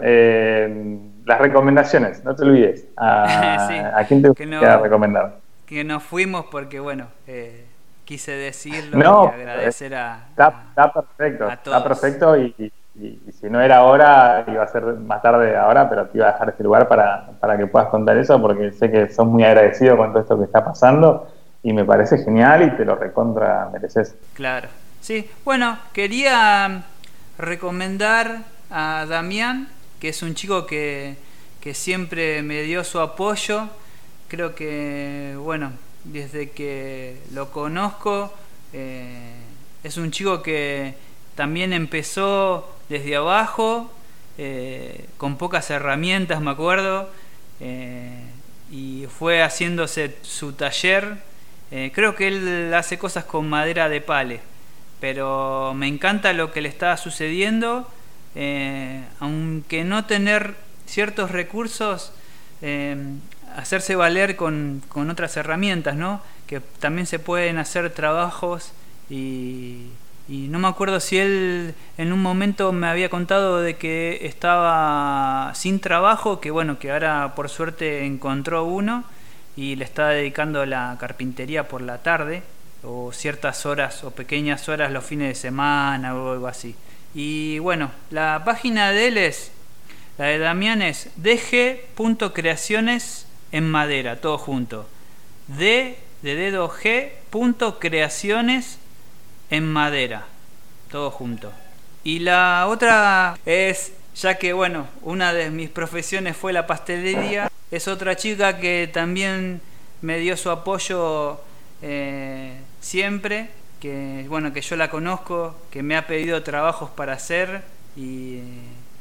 las recomendaciones, no te olvides. ¿A, <laughs> quién te gustaría recomendar? Que nos fuimos porque, bueno, eh, quise decirlo y agradecer a. Está, perfecto, está perfecto y, si no era ahora, iba a ser más tarde ahora, pero te iba a dejar este lugar para, para que puedas contar eso porque sé que sos muy agradecido con todo esto que está pasando y me parece genial y te lo recontra mereces. Claro, sí. Bueno, quería recomendar a Damián que es un chico que, siempre me dio su apoyo. Creo que, bueno, desde que lo conozco, eh, es un chico que también empezó desde abajo, eh, con pocas herramientas, me acuerdo, eh, y fue haciéndose su taller. creo que él hace cosas con madera de pale, pero me encanta lo que le está sucediendo eh, aunque no tener ciertos recursos, eh, hacerse valer con, otras herramientas, ¿no? que también se pueden hacer trabajos y, no me acuerdo si él en un momento me había contado de que estaba sin trabajo, que bueno, que ahora por suerte encontró uno y le está dedicando a la carpintería por la tarde o ciertas horas o pequeñas horas los fines de semana o algo así. Y bueno, la página de él es, la de Damián es dg.creaciones en madera, todo junto. D de dedo G creaciones en madera, todo junto. Y la otra es, ya que bueno, una de mis profesiones fue la pastelería, es otra chica que también me dio su apoyo eh, siempre que bueno que yo la conozco, que me ha pedido trabajos para hacer y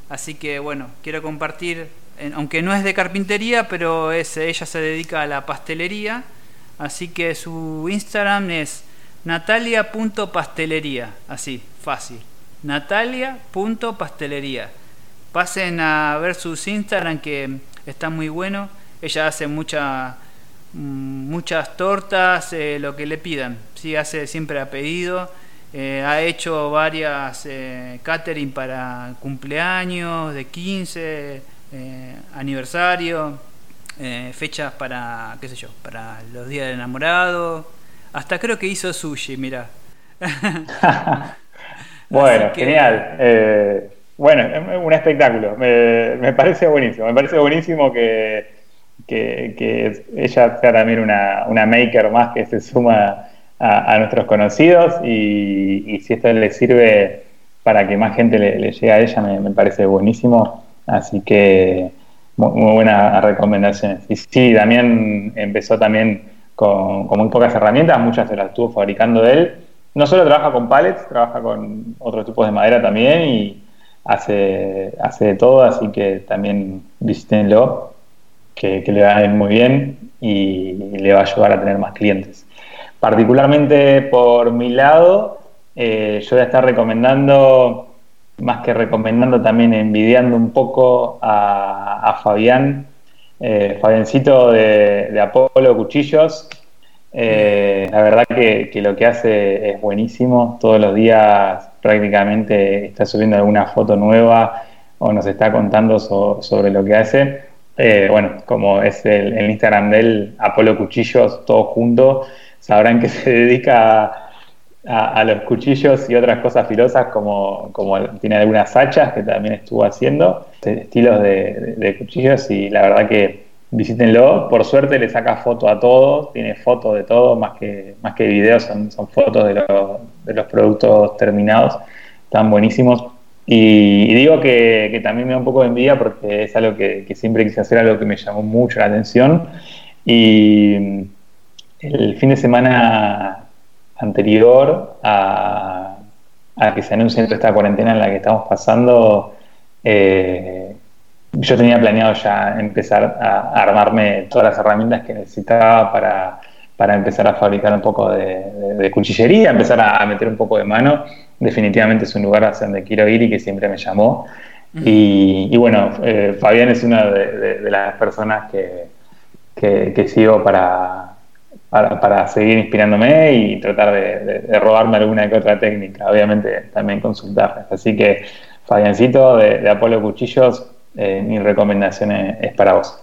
así que bueno quiero compartir, aunque no es de carpintería, pero es ella se dedica a la pastelería, así que su Instagram es natalia.pastelería, así fácil, natalia.pastelería. Pasen a ver sus Instagram que está muy bueno. Ella hace mucha muchas tortas, eh, lo que le pidan. Sí, hace siempre a pedido. Eh, ha hecho varias eh, catering para cumpleaños, de 15, aniversario, fechas para, qué sé yo, para los días del enamorado. Hasta creo que hizo sushi, mira. <laughs> bueno, genial. bueno, un espectáculo. me parece buenísimo. Me parece buenísimo que que, ella sea también una, maker más que se suma a, nuestros conocidos y, si esto le sirve para que más gente le, llegue a ella, me, parece buenísimo. Así que muy, buenas recomendaciones. Y sí, también empezó también con, muy pocas herramientas, muchas se las estuvo fabricando él no solo trabaja con pallets, trabaja con otros tipos de madera también y hace, hace de todo, así que también visítenlo, que, le va a ir muy bien y, le va a ayudar a tener más clientes. Particularmente por mi lado, eh, yo voy a estar recomendando, más que recomendando, también envidiando un poco a, Fabián, eh, de Apolo Cuchillos, eh, la verdad que, lo que hace es buenísimo. Todos los días prácticamente está subiendo alguna foto nueva o nos está contando sobre lo que hace. Eh, bueno, como es el, Instagram del Apolo Cuchillos, todos juntos, sabrán que <laughs> se dedica a, los cuchillos y otras cosas filosas, como, como tiene algunas hachas que también estuvo haciendo, estilos de cuchillos, y la verdad que visítenlo. Por suerte le saca foto a todo, tiene fotos de todo, más que, más que videos, son, son fotos de, de, los productos terminados, están buenísimos. Y, digo que, también me da un poco de envidia porque es algo que, siempre quise hacer, algo que me llamó mucho la atención. Y el fin de semana anterior a, que se anuncie esta cuarentena en la que estamos pasando, eh, yo tenía planeado ya empezar a, armarme todas las herramientas que necesitaba para, empezar a fabricar un poco de, cuchillería, empezar a, meter un poco de mano. Definitivamente es un lugar hacia donde quiero ir y que siempre me llamó. Y, bueno, eh, Fabián es una de, las personas que, que, sigo para, para, seguir inspirándome y tratar de, robarme alguna que otra técnica, obviamente también consultarlas. Así que Fabiancito de Apolo Cuchillos, eh, mi recomendación es, para vos.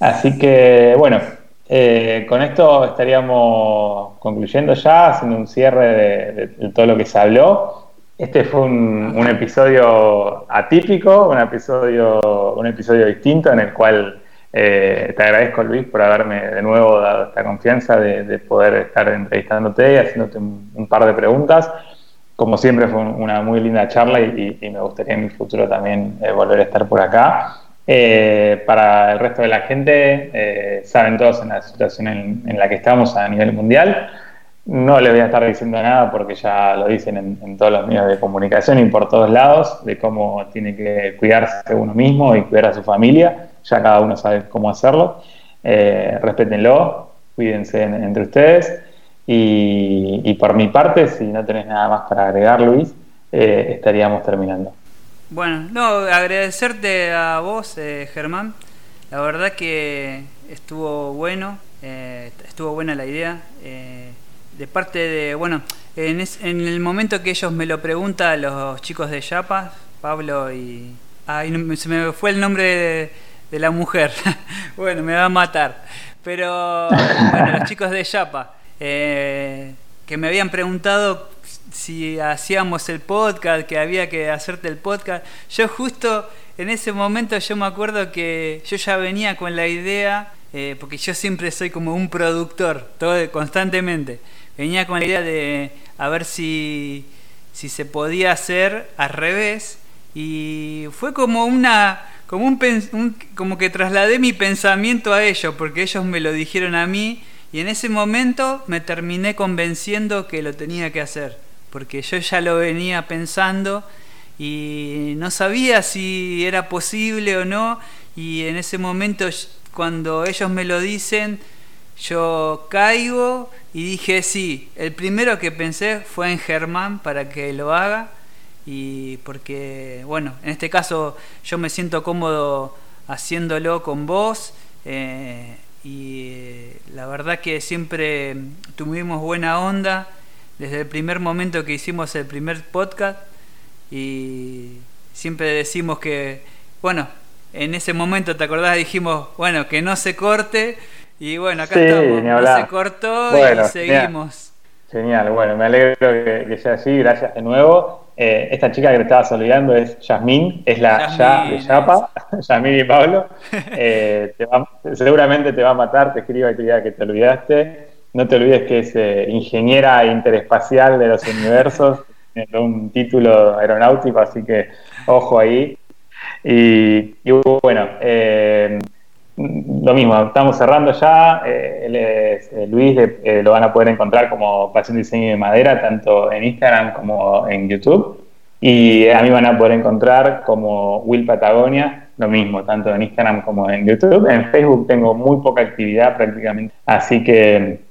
Así que, bueno, eh, con esto estaríamos concluyendo ya, haciendo un cierre de, todo lo que se habló. Este fue un, episodio atípico, un episodio, un episodio distinto en el cual eh, te agradezco, Luis, por haberme de nuevo dado esta confianza de, poder estar entrevistándote y haciéndote un par de preguntas como siempre fue una muy linda charla y, me gustaría en el futuro también eh, volver a estar por acá. Eh, para el resto de la gente, eh, saben todos en la situación en, la que estamos a nivel mundial. No les voy a estar diciendo nada porque ya lo dicen en, todos los medios de comunicación y por todos lados, de cómo tiene que cuidarse uno mismo y cuidar a su familia. Ya cada uno sabe cómo hacerlo. respétenlo, cuídense entre ustedes. Y, por mi parte, si no tenés nada más para agregar, Luis, eh, estaríamos terminando. Bueno, no, agradecerte a vos, eh, Germán. La verdad que estuvo bueno, eh, estuvo buena la idea. de parte de, bueno, en, el momento que ellos me lo preguntan, los chicos de Yapa, Pablo y... Ay, se me fue el nombre de, la mujer. <laughs> bueno, me va a matar. Pero, bueno, los chicos de Yapa eh, que me habían preguntado si hacíamos el podcast, que había que hacerte el podcast. Yo justo en ese momento yo me acuerdo que yo ya venía con la idea, eh, porque yo siempre soy como un productor, todo constantemente. Venía con la idea de a ver si, si se podía hacer al revés y fue como una como un, como que trasladé mi pensamiento a ellos porque ellos me lo dijeron a mí y en ese momento me terminé convenciendo que lo tenía que hacer, porque yo ya lo venía pensando y no sabía si era posible o no, y en ese momento cuando ellos me lo dicen, yo caigo y dije sí, el primero que pensé fue en Germán para que lo haga, y porque, bueno, en este caso yo me siento cómodo haciéndolo con vos. Eh, y eh, la verdad que siempre tuvimos buena onda desde el primer momento que hicimos el primer podcast y siempre decimos que, bueno, en ese momento, ¿te acordás? Dijimos, bueno, que no se corte y bueno, acá estamos, no se cortó y seguimos. Genial. bueno, me alegro que sea así, gracias de nuevo. Eh, esta chica que te estabas olvidando es Yasmín, es la Ya de Yapa, <laughs> Yasmín y Pablo. Eh, seguramente te va a matar, te escribo que que te olvidaste. No te olvides que es eh, ingeniera interespacial de los universos, <laughs> tiene un título aeronáutico, así que ojo ahí. Y, bueno, lo mismo, estamos cerrando ya. Eh, Luis lo van a poder encontrar como Pasión Diseño de Madera, tanto en Instagram como en YouTube. Y a mí van a poder encontrar como Will Patagonia, lo mismo, tanto en Instagram como en YouTube. En Facebook tengo muy poca actividad prácticamente, así que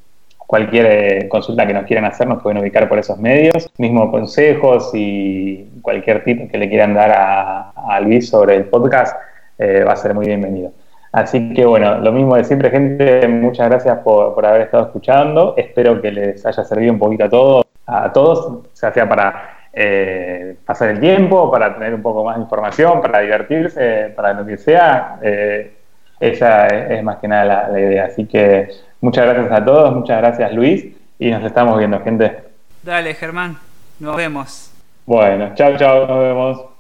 cualquier eh, consulta que nos quieran hacer nos pueden ubicar por esos medios. Mismo consejos y cualquier tip que le quieran dar a, Luis sobre el podcast eh, va a ser muy bienvenido. Así que bueno, lo mismo de siempre, gente, muchas gracias por, por haber estado escuchando. Espero que les haya servido un poquito a todos, a todos, ya sea para eh, pasar el tiempo, para tener un poco más de información, para divertirse, para lo que sea. Esa es, más que nada la, idea. Así que muchas gracias a todos, muchas gracias Luis y nos estamos viendo, gente. Dale, Germán, nos vemos. Bueno, chao, chao, nos vemos.